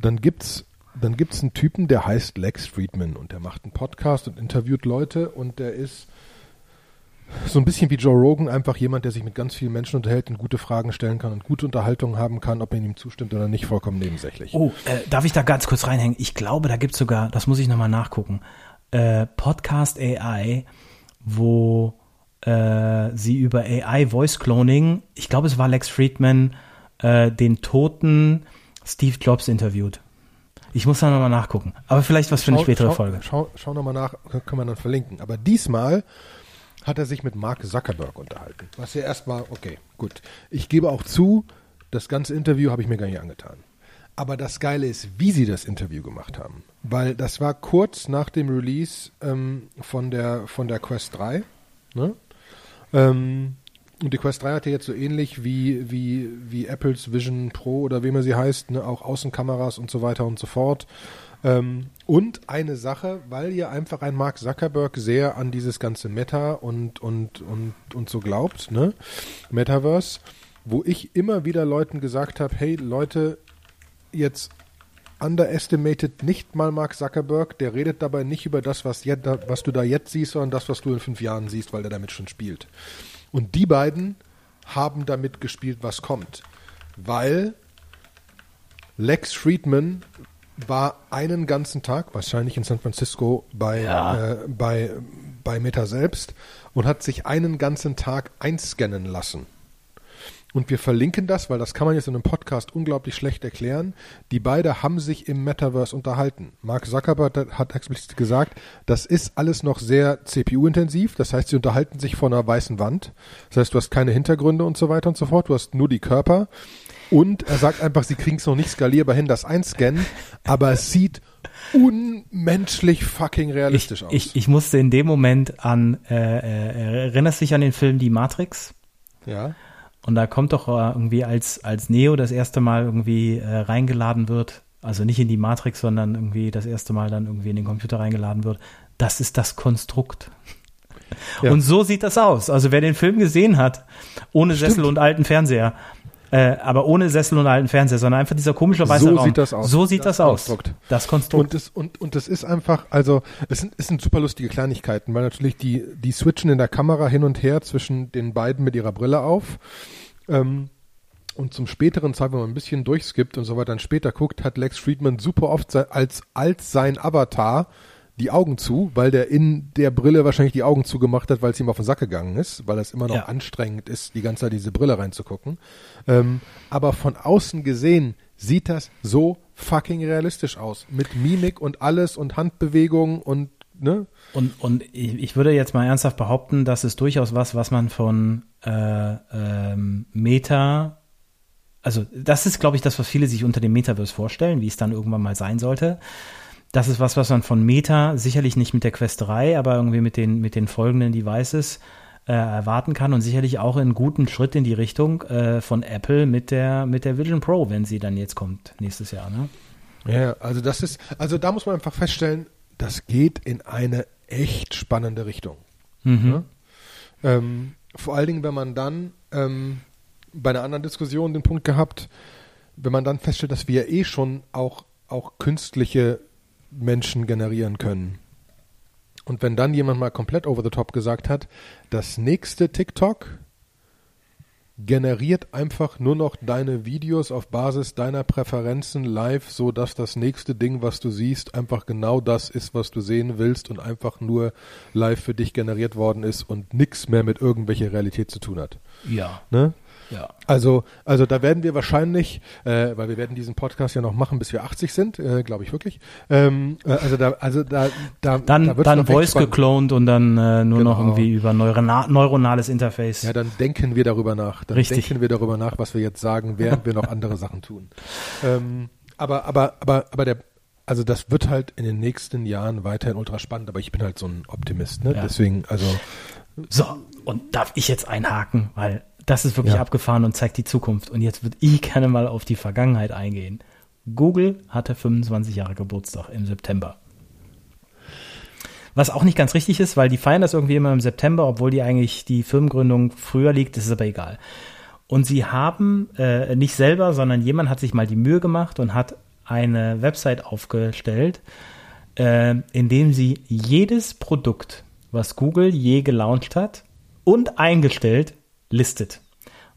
dann gibt's dann gibt's einen Typen, der heißt Lex Friedman und der macht einen Podcast und interviewt Leute und der ist so ein bisschen wie Joe Rogan, einfach jemand, der sich mit ganz vielen Menschen unterhält und gute Fragen stellen kann und gute Unterhaltung haben kann, ob man ihm zustimmt oder nicht, vollkommen nebensächlich. Oh, äh, darf ich da ganz kurz reinhängen? Ich glaube, da gibt's sogar, das muss ich nochmal nachgucken, äh, Podcast AI, wo äh, sie über AI Voice Cloning, ich glaube, es war Lex Friedman, äh, den toten Steve Jobs interviewt. Ich muss da nochmal nachgucken. Aber vielleicht was für eine spätere schau, Folge. Schau, schau nochmal nach, können wir dann verlinken. Aber diesmal hat er sich mit Mark Zuckerberg unterhalten. Was ja erstmal, okay, gut. Ich gebe auch zu, das ganze Interview habe ich mir gar nicht angetan. Aber das Geile ist, wie sie das Interview gemacht haben. Weil das war kurz nach dem Release ähm, von, der, von der Quest 3. Ne? Ähm, und die Quest 3 hatte jetzt so ähnlich wie, wie, wie Apples Vision Pro oder wie immer sie heißt, ne, auch Außenkameras und so weiter und so fort. Ähm, und eine Sache, weil ihr einfach ein Mark Zuckerberg sehr an dieses ganze Meta und, und, und, und so glaubt, ne? Metaverse, wo ich immer wieder Leuten gesagt habe, hey Leute, jetzt underestimated nicht mal Mark Zuckerberg, der redet dabei nicht über das, was, jetzt, was du da jetzt siehst, sondern das, was du in fünf Jahren siehst, weil der damit schon spielt. Und die beiden haben damit gespielt, was kommt. Weil Lex Friedman war einen ganzen Tag, wahrscheinlich in San Francisco bei, Ja. äh, bei, bei Meta selbst und hat sich einen ganzen Tag einscannen lassen. Und wir verlinken das, weil das kann man jetzt in einem Podcast unglaublich schlecht erklären. Die beide haben sich im Metaverse unterhalten. Mark Zuckerberg hat explizit gesagt, das ist alles noch sehr CPU-intensiv. Das heißt, sie unterhalten sich vor einer weißen Wand. Das heißt, du hast keine Hintergründe und so weiter und so fort. Du hast nur die Körper. Und er sagt einfach, sie kriegen es noch nicht skalierbar hin, das einscannen, aber es sieht unmenschlich fucking realistisch ich, aus. Ich, ich musste in dem Moment an, äh, äh, erinnerst du dich an den Film Die Matrix? Ja. Und da kommt doch äh, irgendwie, als, als Neo das erste Mal irgendwie äh, reingeladen wird, also nicht in die Matrix, sondern irgendwie das erste Mal dann irgendwie in den Computer reingeladen wird, das ist das Konstrukt. Ja. Und so sieht das aus. Also wer den Film gesehen hat, ohne Stimmt. Sessel und alten Fernseher, äh, aber ohne Sessel und alten Fernseher, sondern einfach dieser komische weiße so Raum. Sieht das aus. So sieht das, das aus. Konstrukt. Das Konstrukt. Und das, und, und das ist einfach, also es sind, es sind super lustige Kleinigkeiten, weil natürlich die, die switchen in der Kamera hin und her zwischen den beiden mit ihrer Brille auf. Ähm, und zum späteren Zeit, wenn man ein bisschen durchskippt und so weiter dann später guckt, hat Lex Friedman super oft als, als sein Avatar die Augen zu, weil der in der Brille wahrscheinlich die Augen zugemacht hat, weil es ihm auf den Sack gegangen ist, weil es immer noch ja. anstrengend ist, die ganze Zeit diese Brille reinzugucken. Ähm, aber von außen gesehen sieht das so fucking realistisch aus. Mit Mimik und alles und Handbewegungen und ne? Und, und ich, würde jetzt mal ernsthaft behaupten, das ist durchaus was, was man von äh, ähm, Meta also das ist, glaube ich, das, was viele sich unter dem Metaverse vorstellen, wie es dann irgendwann mal sein sollte. Das ist was, was man von Meta sicherlich nicht mit der Quest 3, aber irgendwie mit den, mit den folgenden Devices äh, erwarten kann und sicherlich auch einen guten Schritt in die Richtung äh, von Apple mit der, mit der Vision Pro, wenn sie dann jetzt kommt nächstes Jahr. Ne? Ja, also das ist, also da muss man einfach feststellen, das geht in eine echt spannende Richtung. Mhm. Ja? Ähm, vor allen Dingen, wenn man dann ähm, bei einer anderen Diskussion den Punkt gehabt, wenn man dann feststellt, dass wir eh schon auch, auch künstliche Menschen generieren können. Und wenn dann jemand mal komplett over the top gesagt hat, das nächste TikTok generiert einfach nur noch deine Videos auf Basis deiner Präferenzen live, so dass das nächste Ding, was du siehst, einfach genau das ist, was du sehen willst und einfach nur live für dich generiert worden ist und nichts mehr mit irgendwelcher Realität zu tun hat. Ja. Ne? Ja. Also, also da werden wir wahrscheinlich, äh, weil wir werden diesen Podcast ja noch machen, bis wir 80 sind, äh, glaube ich wirklich. Ähm, äh, also da, also da, da dann, da dann Voice geklont und dann äh, nur genau. noch irgendwie über neurona neuronales Interface. Ja, dann denken wir darüber nach. Dann Richtig. denken wir darüber nach, was wir jetzt sagen, während wir noch andere Sachen tun. Ähm, aber, aber, aber, aber der, also das wird halt in den nächsten Jahren weiterhin ultra spannend, aber ich bin halt so ein Optimist, ne? Ja. Deswegen, also. So, und darf ich jetzt einhaken, weil das ist wirklich ja. abgefahren und zeigt die Zukunft. Und jetzt würde ich gerne mal auf die Vergangenheit eingehen. Google hatte 25 Jahre Geburtstag im September. Was auch nicht ganz richtig ist, weil die feiern das irgendwie immer im September, obwohl die eigentlich die Firmengründung früher liegt, das ist aber egal. Und sie haben äh, nicht selber, sondern jemand hat sich mal die Mühe gemacht und hat eine Website aufgestellt, äh, in dem sie jedes Produkt, was Google je gelauncht hat und eingestellt, listet.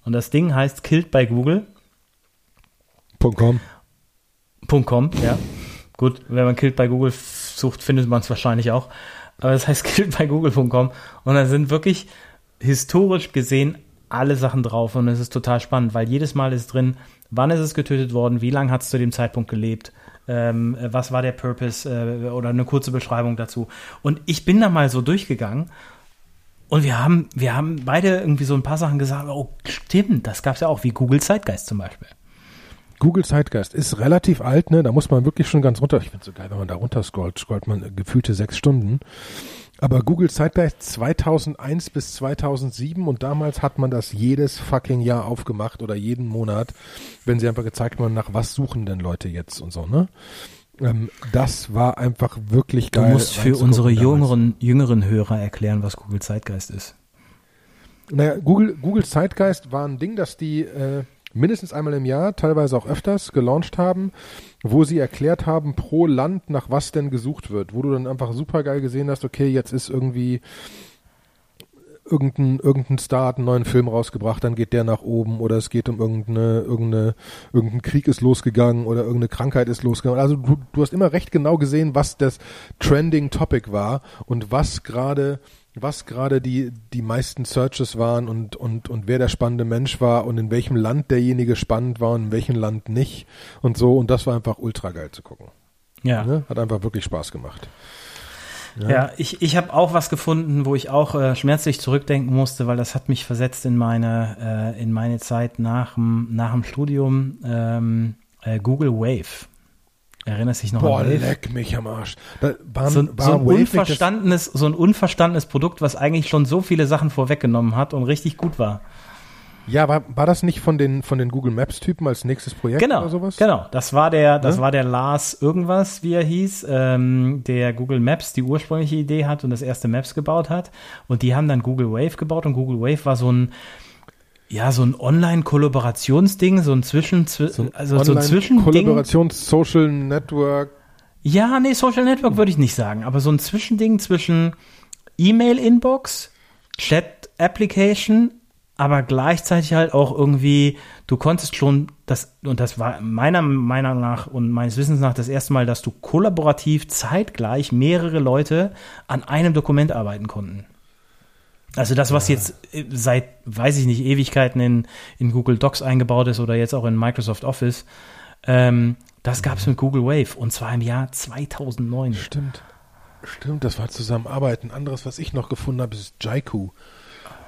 Und das Ding heißt Killed by Google. .com. .com, ja. Gut, wenn man Killed by Google sucht, findet man es wahrscheinlich auch. Aber das heißt Killed by Google.com. Und da sind wirklich historisch gesehen alle Sachen drauf. Und es ist total spannend, weil jedes Mal ist drin, wann ist es getötet worden, wie lange hat es zu dem Zeitpunkt gelebt, ähm, was war der Purpose äh, oder eine kurze Beschreibung dazu. Und ich bin da mal so durchgegangen und wir haben, wir haben beide irgendwie so ein paar Sachen gesagt, oh, stimmt, das gab es ja auch, wie Google Zeitgeist zum Beispiel. Google Zeitgeist ist relativ alt, ne? Da muss man wirklich schon ganz runter. Ich finde so geil, wenn man da runter scrollt, scrollt man gefühlte sechs Stunden. Aber Google Zeitgeist 2001 bis 2007 und damals hat man das jedes fucking Jahr aufgemacht oder jeden Monat, wenn sie einfach gezeigt haben, nach was suchen denn Leute jetzt und so, ne? Ähm, das war einfach wirklich geil. Du musst für unsere jüngeren, jüngeren Hörer erklären, was Google Zeitgeist ist. Naja, Google, Google Zeitgeist war ein Ding, das die äh, mindestens einmal im Jahr, teilweise auch öfters, gelauncht haben, wo sie erklärt haben, pro Land, nach was denn gesucht wird, wo du dann einfach super geil gesehen hast, okay, jetzt ist irgendwie irgendein, irgendein Star hat einen neuen Film rausgebracht, dann geht der nach oben oder es geht um irgendeine, irgendeine, irgendein Krieg ist losgegangen oder irgendeine Krankheit ist losgegangen. Also du, du hast immer recht genau gesehen, was das Trending Topic war und was gerade was gerade die, die meisten Searches waren und, und, und wer der spannende Mensch war und in welchem Land derjenige spannend war und in welchem Land nicht und so. Und das war einfach ultra geil zu gucken. Ja. Ne? Hat einfach wirklich Spaß gemacht. Ja, ja ich, ich habe auch was gefunden, wo ich auch äh, schmerzlich zurückdenken musste, weil das hat mich versetzt in meine, äh, in meine Zeit nach dem nach dem Studium. Ähm, äh, Google Wave. Erinnerst dich noch Boah, an Wave? leck mich am Arsch. Da waren, So, war so, ein Wave unverstandenes, so ein unverstandenes Produkt, was eigentlich schon so viele Sachen vorweggenommen hat und richtig gut war. Ja, war, war das nicht von den, von den Google Maps Typen als nächstes Projekt Genau, oder sowas? genau. Das war der, das Ne? war der Lars irgendwas, wie er hieß, ähm, der Google Maps die ursprüngliche Idee hat und das erste Maps gebaut hat. Und die haben dann Google Wave gebaut und Google Wave war so ein, ja, so ein Online-Kollaborationsding, so ein Zwischen, zwi also so ein Zwischending. Kollaborations Social Network. Ja, nee, Social Network würde ich nicht sagen, aber so ein Zwischending zwischen E-Mail-Inbox, Chat-Application, aber gleichzeitig halt auch irgendwie, du konntest schon das, und das war meiner Meinung nach und meines Wissens nach das erste Mal, dass du kollaborativ zeitgleich mehrere Leute an einem Dokument arbeiten konnten. Also das, was jetzt äh, seit, weiß ich nicht, Ewigkeiten in, in Google Docs eingebaut ist oder jetzt auch in Microsoft Office, ähm, das gab es mit Google Wave und zwar im Jahr 2009. Stimmt. Stimmt, das war Zusammenarbeiten. Anderes, was ich noch gefunden habe, ist Jaiku.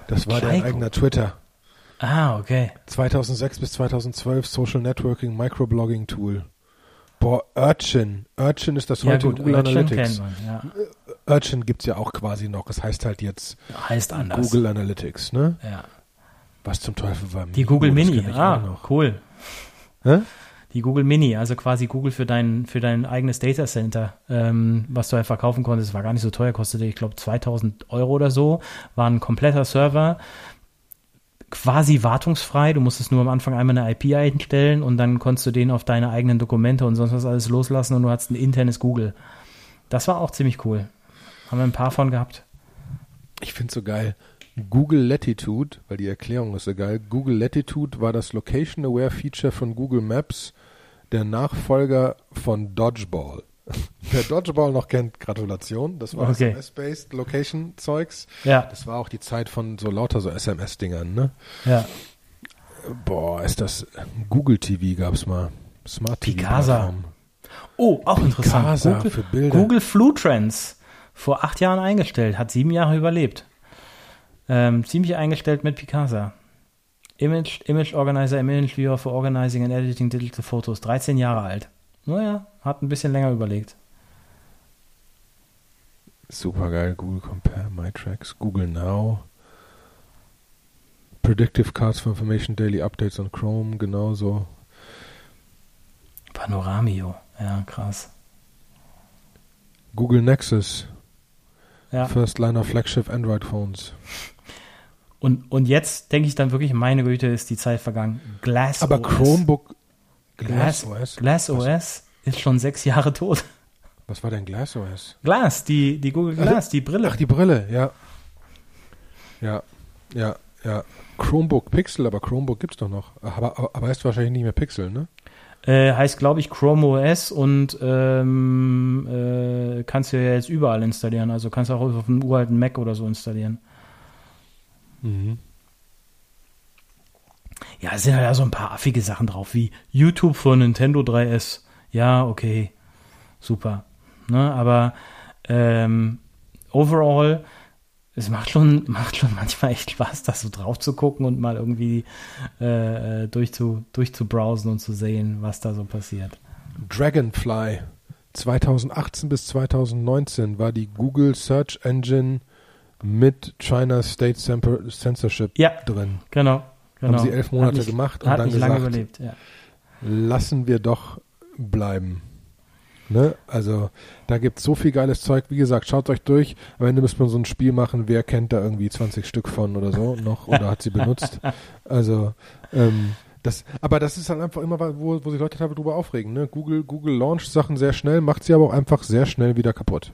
Das war dein Jaiku? eigener Twitter. Ah, okay. 2006 bis 2012 Social Networking Microblogging Tool. Boah, Urchin. Urchin ist das Ja heute gut, Google Urchin Analytics. man, ja. Urchin gibt's ja auch quasi noch. Es heißt halt jetzt Heißt anders. Google Analytics, ne? Ja. Was zum Teufel war Die Google das Mini, ah, cool. Hä? Die Google Mini, also quasi Google für dein, für dein eigenes Data Center, ähm, was du halt verkaufen konntest, war gar nicht so teuer, kostete, ich glaube, 2000 Euro oder so, war ein kompletter Server, quasi wartungsfrei, du musstest nur am Anfang einmal eine IP einstellen und dann konntest du den auf deine eigenen Dokumente und sonst was alles loslassen und du hattest ein internes Google. Das war auch ziemlich cool. Haben wir ein paar von gehabt. Ich find's so geil. Google Latitude, weil die Erklärung ist so geil. Google Latitude war das Location Aware Feature von Google Maps, der Nachfolger von Dodgeball. Wer Dodgeball noch kennt, Gratulation. Das war Okay. SMS-based Location Zeugs. Ja, Das war auch die Zeit von so lauter so SMS-Dingern, ne? ja. Boah, ist das Google TV gab's mal. Smart TV. Picasa. Oh, auch interessant. Picasa Google, für Bilder. Google Flu Trends vor acht Jahren eingestellt, hat sieben Jahre überlebt. Ähm, ziemlich eingestellt mit Picasa. Image, Image Organizer, Image Viewer for Organizing and Editing Digital Photos, 13 Jahre alt. Naja, hat ein bisschen länger überlegt. Super geil. Google Compare, MyTracks, Google Now. Predictive Cards for Information Daily Updates on Chrome, genauso. Panoramio, ja, krass. Google Nexus, Ja. First Line of Flagship Android Phones. Und, und jetzt denke ich dann wirklich, meine Güte, ist die Zeit vergangen. Glass Aber OS. Chromebook, Glass, Glass OS. Glass OS ist schon sechs Jahre tot. Was war denn Glass OS? Glass, die, die Google Glass, die Brille. Ach, die Brille, ja. Ja, ja, ja. Chromebook Pixel, aber Chromebook gibt's doch noch. Aber, aber, aber heißt wahrscheinlich nicht mehr Pixel, ne? Äh, heißt, glaube ich, Chrome OS und ähm, äh, kannst du ja jetzt überall installieren. Also kannst du auch auf einem uralten Mac oder so installieren. Mhm. Ja, es sind halt auch so ein paar affige Sachen drauf, wie YouTube für Nintendo 3S. Ja, okay, super. Ne, aber ähm, overall, es macht schon, macht schon manchmal echt Spaß, da so drauf zu gucken und mal irgendwie äh, äh, durchzu, durchzubrowsen und zu sehen, was da so passiert. Dragonfly. 2018 bis 2019 war die Google Search Engine mit China State Censorship Ja, drin. genau. genau. Haben sie elf Monate nicht, gemacht und dann gesagt, überlebt, ja. lassen wir doch bleiben. Ne? Also da gibt es so viel geiles Zeug. Wie gesagt, schaut euch durch. Am Ende müsste man so ein Spiel machen, wer kennt da irgendwie 20 Stück von oder so noch oder hat sie benutzt. Also ähm, das, aber das ist halt einfach immer, wo, wo sich Leute darüber aufregen. Ne? Google, Google launcht Sachen sehr schnell, macht sie aber auch einfach sehr schnell wieder kaputt.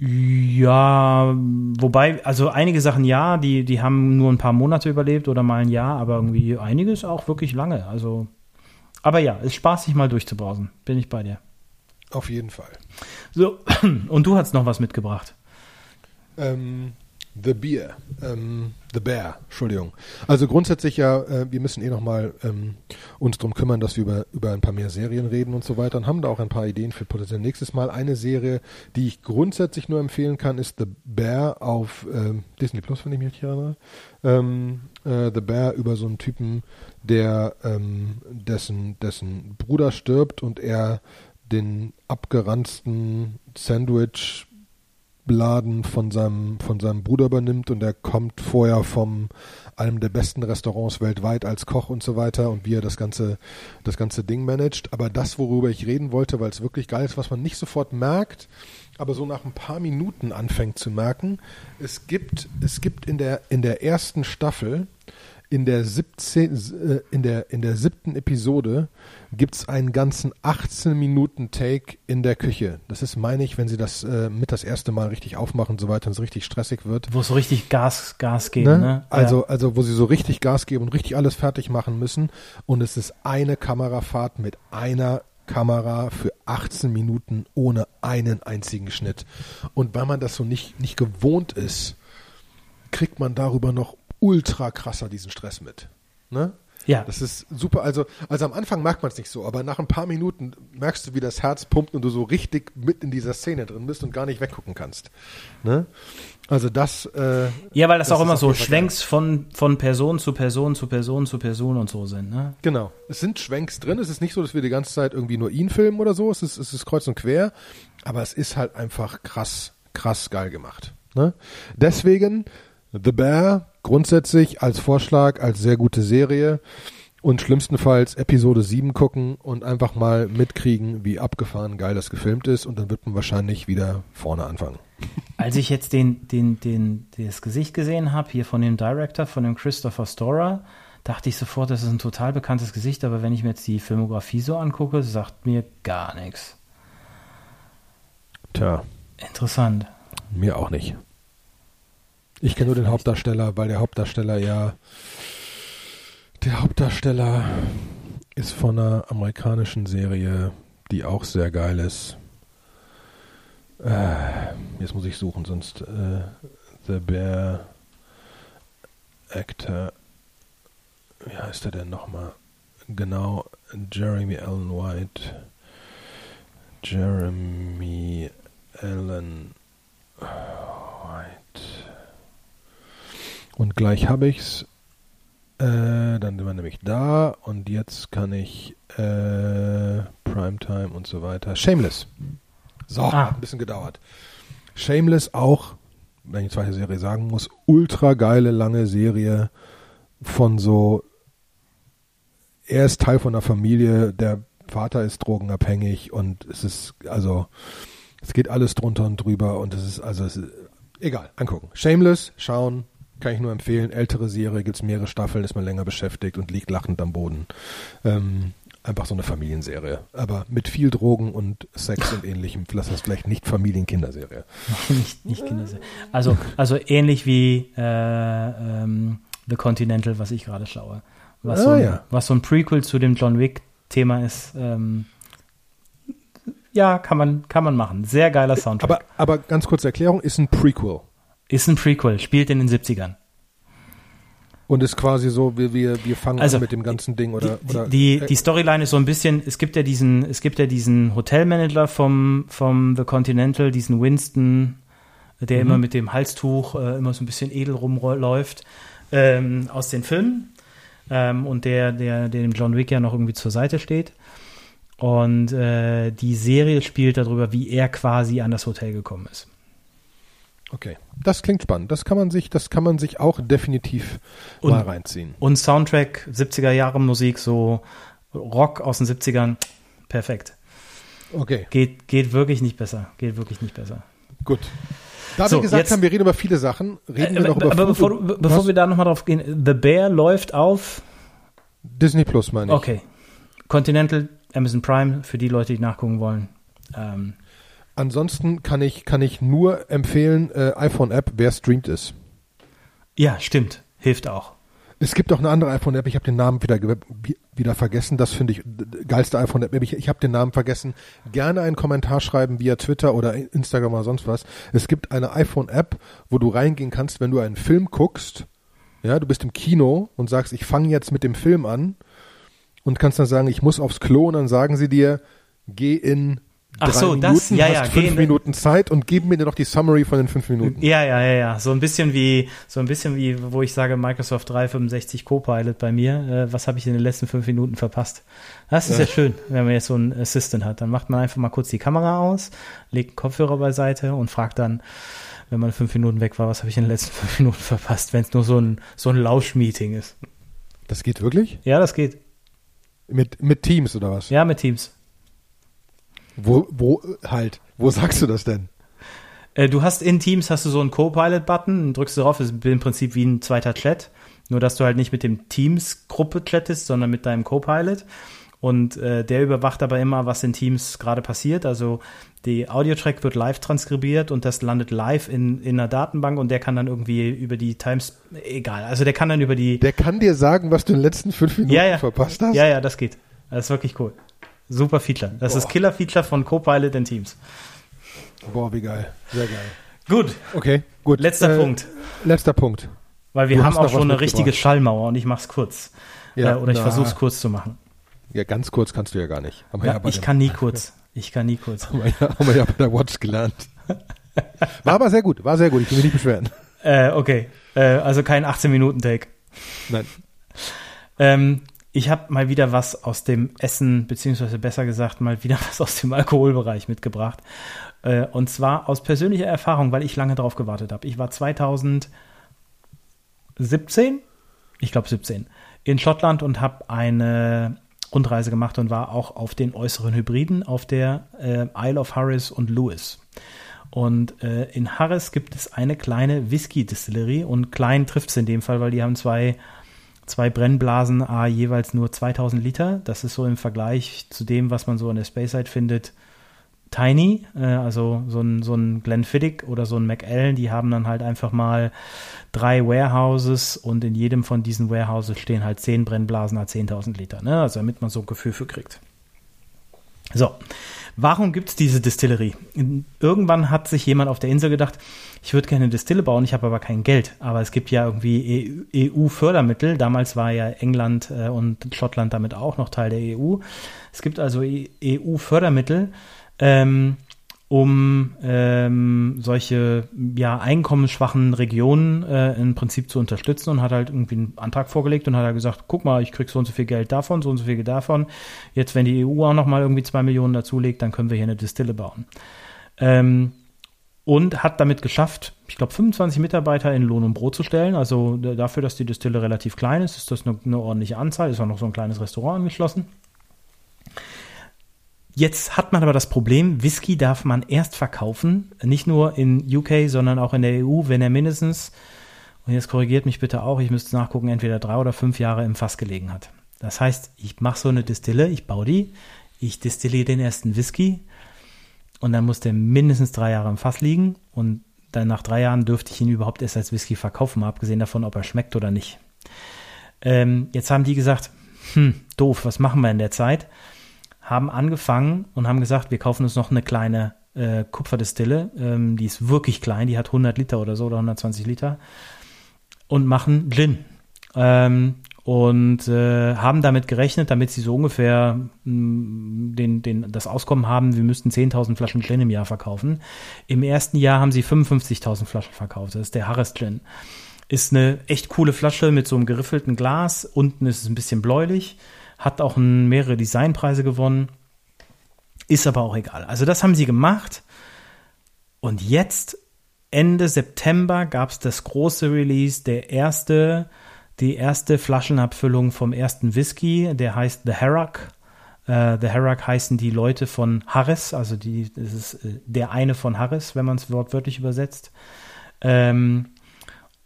Ja, wobei, also einige Sachen ja, die, die haben nur ein paar Monate überlebt oder mal ein Jahr, aber irgendwie einiges auch wirklich lange. Also, aber ja, ist spaßig mal durchzubrausen. Bin ich bei dir. Auf jeden Fall. So, und du hast noch was mitgebracht. Ähm, The Beer. Ähm, The Bear, Entschuldigung. Also grundsätzlich ja, äh, wir müssen eh nochmal ähm, uns drum kümmern, dass wir über, über ein paar mehr Serien reden und so weiter und haben da auch ein paar Ideen für potenziell nächstes Mal. Eine Serie, die ich grundsätzlich nur empfehlen kann, ist The Bear auf ähm, Disney Plus, wenn ich mich nicht erinnere. Ähm, äh, The Bear über so einen Typen, der ähm, dessen, dessen Bruder stirbt und er den abgeranzten Sandwich Laden von seinem, von seinem Bruder übernimmt und er kommt vorher vom einem der besten Restaurants weltweit als Koch und so weiter und wie er das ganze, das ganze Ding managt. Aber das, worüber ich reden wollte, weil es wirklich geil ist, was man nicht sofort merkt, aber so nach ein paar Minuten anfängt zu merken, es gibt, es gibt in der, in der ersten Staffel in der, 17, äh, in der, in der siebten Episode gibt es einen ganzen 18 Minuten Take in der Küche. Das ist, meine ich, wenn sie das äh, mit das erste Mal richtig aufmachen und so weiter und es richtig stressig wird. Wo es so richtig Gas, Gas geben, ne? ne? Also, ja. also, wo sie so richtig Gas geben und richtig alles fertig machen müssen. Und es ist eine Kamerafahrt mit einer Kamera für 18 Minuten ohne einen einzigen Schnitt. Und weil man das so nicht, nicht gewohnt ist, kriegt man darüber noch ultra krasser diesen Stress mit. Ne? Ja. Das ist super. Also, also am Anfang merkt man es nicht so, aber nach ein paar Minuten merkst du, wie das Herz pumpt und du so richtig mit in dieser Szene drin bist und gar nicht weggucken kannst. Ne? Also das. Äh, ja, weil das, das auch immer so Schwenks von, von Person zu Person zu Person zu Person und so sind. Ne? Genau. Es sind Schwenks drin. Es ist nicht so, dass wir die ganze Zeit irgendwie nur ihn filmen oder so. Es ist, es ist kreuz und quer. Aber es ist halt einfach krass, krass geil gemacht. Ne? Deswegen The Bear grundsätzlich als Vorschlag, als sehr gute Serie und schlimmstenfalls Episode 7 gucken und einfach mal mitkriegen, wie abgefahren geil das gefilmt ist und dann wird man wahrscheinlich wieder vorne anfangen. Als ich jetzt den, den, den, das Gesicht gesehen habe, hier von dem Director, von dem Christopher Storer, dachte ich sofort, das ist ein total bekanntes Gesicht, aber wenn ich mir jetzt die Filmografie so angucke, sagt mir gar nichts. Tja. Interessant. Mir auch nicht. Ich kenne nur den Hauptdarsteller, weil der Hauptdarsteller ja. Der Hauptdarsteller ist von einer amerikanischen Serie, die auch sehr geil ist. Äh, jetzt muss ich suchen, sonst äh, The Bear Actor. Wie heißt er denn nochmal? Genau, Jeremy Allen White. Jeremy Allen Und gleich habe ich's. Äh, dann sind wir nämlich da und jetzt kann ich äh, Primetime und so weiter. Shameless. So, ah. ein bisschen gedauert. Shameless auch, wenn ich zweite Serie sagen muss, ultra geile lange Serie von so. Er ist Teil von einer Familie, der Vater ist drogenabhängig und es ist, also, es geht alles drunter und drüber und es ist, also, es ist, egal, angucken. Shameless, schauen, kann ich nur empfehlen. Ältere Serie, gibt es mehrere Staffeln, ist man länger beschäftigt und liegt lachend am Boden. Ähm, einfach so eine Familienserie. Aber mit viel Drogen und Sex und ähnlichem. Das ist vielleicht nicht Familien-Kinderserie. nicht, nicht Kinderserie. Also, also ähnlich wie äh, ähm, The Continental, was ich gerade schaue. Was, ah, so ein, ja. was so ein Prequel zu dem John Wick-Thema ist. Ähm, ja, kann man, kann man machen. Sehr geiler Soundtrack. Aber, aber ganz kurze Erklärung, ist ein Prequel. Ist ein Prequel, spielt in den 70ern. Und ist quasi so, wir, wir, wir fangen also, an mit dem ganzen Ding oder. Die, oder, die, die Storyline ist so ein bisschen, es gibt ja diesen, es gibt ja diesen Hotelmanager vom, vom The Continental, diesen Winston, der mhm. immer mit dem Halstuch äh, immer so ein bisschen edel rumläuft, ähm, aus den Filmen. Ähm, und der, der, der dem John Wick ja noch irgendwie zur Seite steht. Und äh, die Serie spielt darüber, wie er quasi an das Hotel gekommen ist. Okay, das klingt spannend. Das kann man sich, das kann man sich auch definitiv und, mal reinziehen. Und Soundtrack 70er Jahre Musik, so Rock aus den 70ern, perfekt. Okay. Geht, geht wirklich nicht besser. Geht wirklich nicht besser. Gut. Da so, wir gesagt jetzt, haben, wir reden über viele Sachen, reden äh, wir noch über Aber bevor, bevor wir da nochmal drauf gehen, The Bear läuft auf Disney Plus, meine ich. Okay. Continental, Amazon Prime, für die Leute, die nachgucken wollen. Ähm, Ansonsten kann ich, kann ich nur empfehlen, äh, iPhone-App, wer streamt ist. Ja, stimmt. Hilft auch. Es gibt auch eine andere iPhone-App, ich habe den Namen wieder, wieder vergessen, das finde ich geilste iPhone-App, ich, ich habe den Namen vergessen. Gerne einen Kommentar schreiben via Twitter oder Instagram oder sonst was. Es gibt eine iPhone-App, wo du reingehen kannst, wenn du einen Film guckst, ja, du bist im Kino und sagst, ich fange jetzt mit dem Film an und kannst dann sagen, ich muss aufs Klo und dann sagen sie dir, geh in Ach so, Minuten, das, ja, ja, hast fünf Minuten Zeit und geben mir noch die Summary von den fünf Minuten. Ja, ja, ja, ja. So ein bisschen wie, so ein bisschen wie, wo ich sage Microsoft 365 Copilot bei mir. Äh, was habe ich in den letzten fünf Minuten verpasst? Das ist ja. ja schön, wenn man jetzt so einen Assistant hat. Dann macht man einfach mal kurz die Kamera aus, legt einen Kopfhörer beiseite und fragt dann, wenn man fünf Minuten weg war, was habe ich in den letzten fünf Minuten verpasst, wenn es nur so ein, so ein Lauschmeeting ist. Das geht wirklich? Ja, das geht. Mit, mit Teams oder was? Ja, mit Teams. Wo, wo halt? Wo sagst du das denn? Äh, du hast in Teams hast du so einen Co-Pilot-Button, drückst du drauf, ist im Prinzip wie ein zweiter Chat. Nur dass du halt nicht mit dem Teams-Gruppe chattest, sondern mit deinem Co-Pilot. Und äh, der überwacht aber immer, was in Teams gerade passiert. Also die Audio-Track wird live transkribiert und das landet live in, in einer Datenbank und der kann dann irgendwie über die Times, egal, also der kann dann über die. Der kann dir sagen, was du in den letzten fünf Minuten ja, ja. verpasst hast. Ja, ja, das geht. Das ist wirklich cool. Super Feature. Das Boah. ist Killer-Feature von Copilot in Teams. Boah, wie geil. Sehr geil. Gut. Okay, gut. Letzter äh, Punkt. Letzter Punkt. Weil wir du haben auch schon eine richtige Schallmauer und ich mach's kurz. Ja, äh, oder ich versuch's kurz zu machen. Ja, ganz kurz kannst du ja gar nicht. Ja, ja ich kann nie kurz. Ich kann nie kurz. haben, wir ja, haben wir ja bei der Watch gelernt. War aber sehr gut, war sehr gut. Ich will mich nicht beschweren. Äh, okay, äh, also kein 18-Minuten-Take. Nein. Ähm, ich habe mal wieder was aus dem Essen, beziehungsweise besser gesagt, mal wieder was aus dem Alkoholbereich mitgebracht. Äh, und zwar aus persönlicher Erfahrung, weil ich lange drauf gewartet habe. Ich war 2017, ich glaube 17, in Schottland und habe eine Rundreise gemacht und war auch auf den äußeren Hybriden auf der äh, Isle of Harris und Lewis. Und äh, in Harris gibt es eine kleine Whisky-Distillerie und klein trifft es in dem Fall, weil die haben zwei zwei Brennblasen, a jeweils nur 2000 Liter. Das ist so im Vergleich zu dem, was man so an der Speyside findet, tiny. Äh, also so ein, so ein Glenfiddich oder so ein McAllen, die haben dann halt einfach mal drei Warehouses und in jedem von diesen Warehouses stehen halt zehn Brennblasen a 10.000 Liter. Ne? Also damit man so ein Gefühl für kriegt. So, warum gibt es diese Distillerie? Irgendwann hat sich jemand auf der Insel gedacht, ich würde gerne eine Distille bauen, ich habe aber kein Geld. Aber es gibt ja irgendwie EU-Fördermittel. Damals war ja England äh, und Schottland damit auch noch Teil der EU. Es gibt also EU-Fördermittel. Ähm, um ähm, solche ja, einkommensschwachen Regionen äh, im Prinzip zu unterstützen und hat halt irgendwie einen Antrag vorgelegt und hat halt gesagt, guck mal, ich krieg so und so viel Geld davon, so und so viel davon. Jetzt, wenn die EU auch nochmal irgendwie zwei Millionen dazulegt, dann können wir hier eine Distille bauen. Ähm, und hat damit geschafft, ich glaube, 25 Mitarbeiter in Lohn und Brot zu stellen. Also dafür, dass die Distille relativ klein ist, ist das eine, eine ordentliche Anzahl. Ist auch noch so ein kleines Restaurant angeschlossen. Jetzt hat man aber das Problem, Whisky darf man erst verkaufen, nicht nur in UK, sondern auch in der EU, wenn er mindestens, und jetzt korrigiert mich bitte auch, ich müsste nachgucken, entweder drei oder fünf Jahre im Fass gelegen hat. Das heißt, ich mache so eine Distille, ich baue die, ich destilliere den ersten Whisky und dann muss der mindestens drei Jahre im Fass liegen und dann nach drei Jahren dürfte ich ihn überhaupt erst als Whisky verkaufen, mal abgesehen davon, ob er schmeckt oder nicht. Ähm, jetzt haben die gesagt, hm, doof, was machen wir in der Zeit? Haben angefangen und haben gesagt, wir kaufen uns noch eine kleine äh, Kupferdistille. Ähm, die ist wirklich klein, die hat 100 Liter oder so oder 120 Liter und machen Gin. Ähm, und äh, haben damit gerechnet, damit sie so ungefähr mh, mm, den, den, das Auskommen haben, wir müssten 10.000 Flaschen Gin im Jahr verkaufen. Im ersten Jahr haben sie 55.000 Flaschen verkauft. Das ist der Harris Gin. Ist eine echt coole Flasche mit so einem geriffelten Glas. Unten ist es ein bisschen bläulich hat auch mehrere Designpreise gewonnen. Ist aber auch egal. Also das haben sie gemacht. Und jetzt, Ende September, gab es das große Release, der erste, die erste Flaschenabfüllung vom ersten Whisky, der heißt The Herak. Uh, The Herak heißen die Leute von Harris, also die, das ist äh, der eine von Harris, wenn man es wortwörtlich übersetzt. Ähm,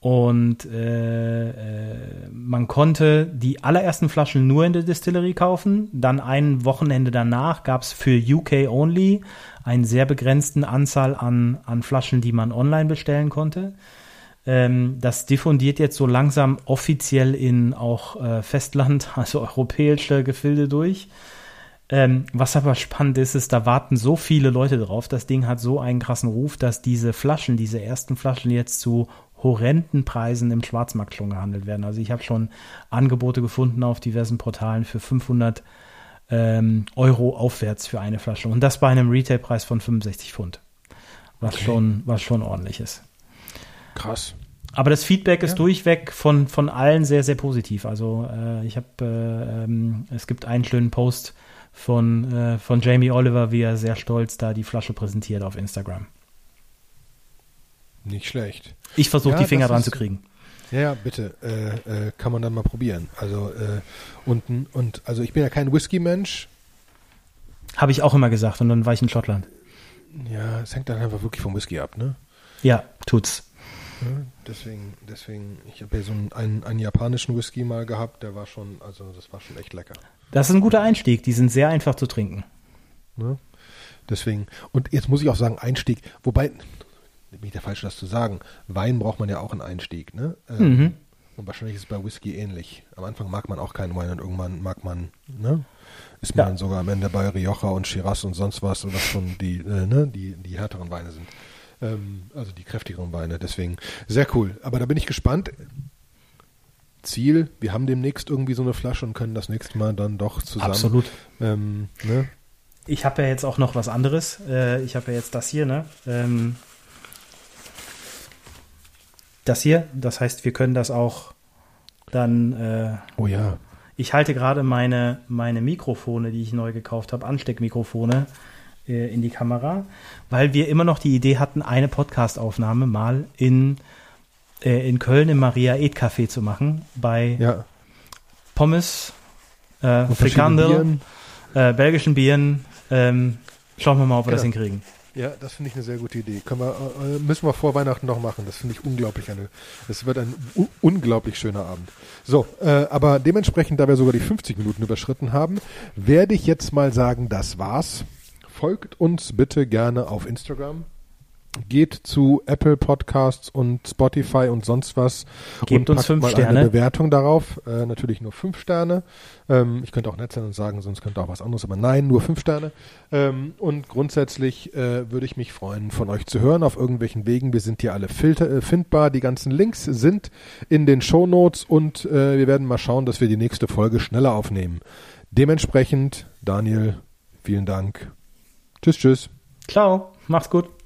und äh, äh, man konnte die allerersten Flaschen nur in der Distillerie kaufen. Dann ein Wochenende danach gab es für UK only einen sehr begrenzten Anzahl an, an Flaschen, die man online bestellen konnte. Ähm, das diffundiert jetzt so langsam offiziell in auch äh, Festland, also europäische Gefilde durch. Ähm, was aber spannend ist, ist, da warten so viele Leute drauf. Das Ding hat so einen krassen Ruf, dass diese Flaschen, diese ersten Flaschen jetzt zu horrenden Preisen im Schwarzmarkt schon gehandelt werden. Also ich habe schon Angebote gefunden auf diversen Portalen für 500 ähm, Euro aufwärts für eine Flasche. Und das bei einem Retailpreis von 65 Pfund. Was, okay. schon, was schon ordentlich ist. Krass. Aber das Feedback ja. ist durchweg von, von allen sehr, sehr positiv. Also äh, ich habe, äh, ähm, es gibt einen schönen Post von, äh, von Jamie Oliver, wie er sehr stolz da die Flasche präsentiert auf Instagram. Nicht schlecht. Ich versuche ja, die Finger dran zu kriegen. Ja, bitte. Äh, äh, kann man dann mal probieren. Also, äh, und, und, also ich bin ja kein Whisky-Mensch. Habe ich auch immer gesagt und dann war ich in Schottland. Ja, es hängt dann einfach wirklich vom Whisky ab, ne? Ja, tut's. Ja, deswegen, deswegen, ich habe ja so einen, einen, einen japanischen Whisky mal gehabt, der war schon, also das war schon echt lecker. Das ist ein guter Einstieg. Die sind sehr einfach zu trinken. Ne? Deswegen, und jetzt muss ich auch sagen, Einstieg, wobei, bin ich der falsch, das zu sagen, Wein braucht man ja auch einen Einstieg. Ne? Ähm, mhm. Und wahrscheinlich ist es bei Whisky ähnlich. Am Anfang mag man auch keinen Wein und irgendwann mag man, ne? Ist man ja. dann sogar am Ende bei Rioja und Shiraz und sonst was, was schon die, äh, ne, die, die härteren Weine sind. Ähm, also die kräftigeren Weine. Deswegen sehr cool. Aber da bin ich gespannt. Ziel, wir haben demnächst irgendwie so eine Flasche und können das nächste Mal dann doch zusammen. Absolut. Ähm, ne? Ich habe ja jetzt auch noch was anderes. Äh, ich habe ja jetzt das hier, ne? Ähm, das hier, das heißt, wir können das auch dann. Äh, oh ja. Ich halte gerade meine, meine Mikrofone, die ich neu gekauft habe, Ansteckmikrofone, äh, in die Kamera, weil wir immer noch die Idee hatten, eine Podcast-Aufnahme mal in äh, in Köln im Maria Ed Café zu machen, bei ja. Pommes, äh, Frikandel, äh, belgischen Bieren. Ähm, schauen wir mal, ob wir genau. das hinkriegen. Ja, das finde ich eine sehr gute Idee. Können wir, äh, müssen wir vor Weihnachten noch machen. Das finde ich unglaublich. Eine, es wird ein unglaublich schöner Abend. So, äh, aber dementsprechend, da wir sogar die 50 Minuten überschritten haben, werde ich jetzt mal sagen, das war's. Folgt uns bitte gerne auf Instagram geht zu Apple Podcasts und Spotify und sonst was Gebt und uns fünf mal Sterne. eine Bewertung darauf. Äh, natürlich nur fünf Sterne. Ähm, ich könnte auch nett sein und sagen, sonst könnte auch was anderes, aber nein, nur fünf Sterne. Ähm, und grundsätzlich äh, würde ich mich freuen, von euch zu hören auf irgendwelchen Wegen. Wir sind hier alle filter, äh, findbar. Die ganzen Links sind in den Show Notes und äh, wir werden mal schauen, dass wir die nächste Folge schneller aufnehmen. Dementsprechend, Daniel, vielen Dank. Tschüss, tschüss. Ciao, mach's gut.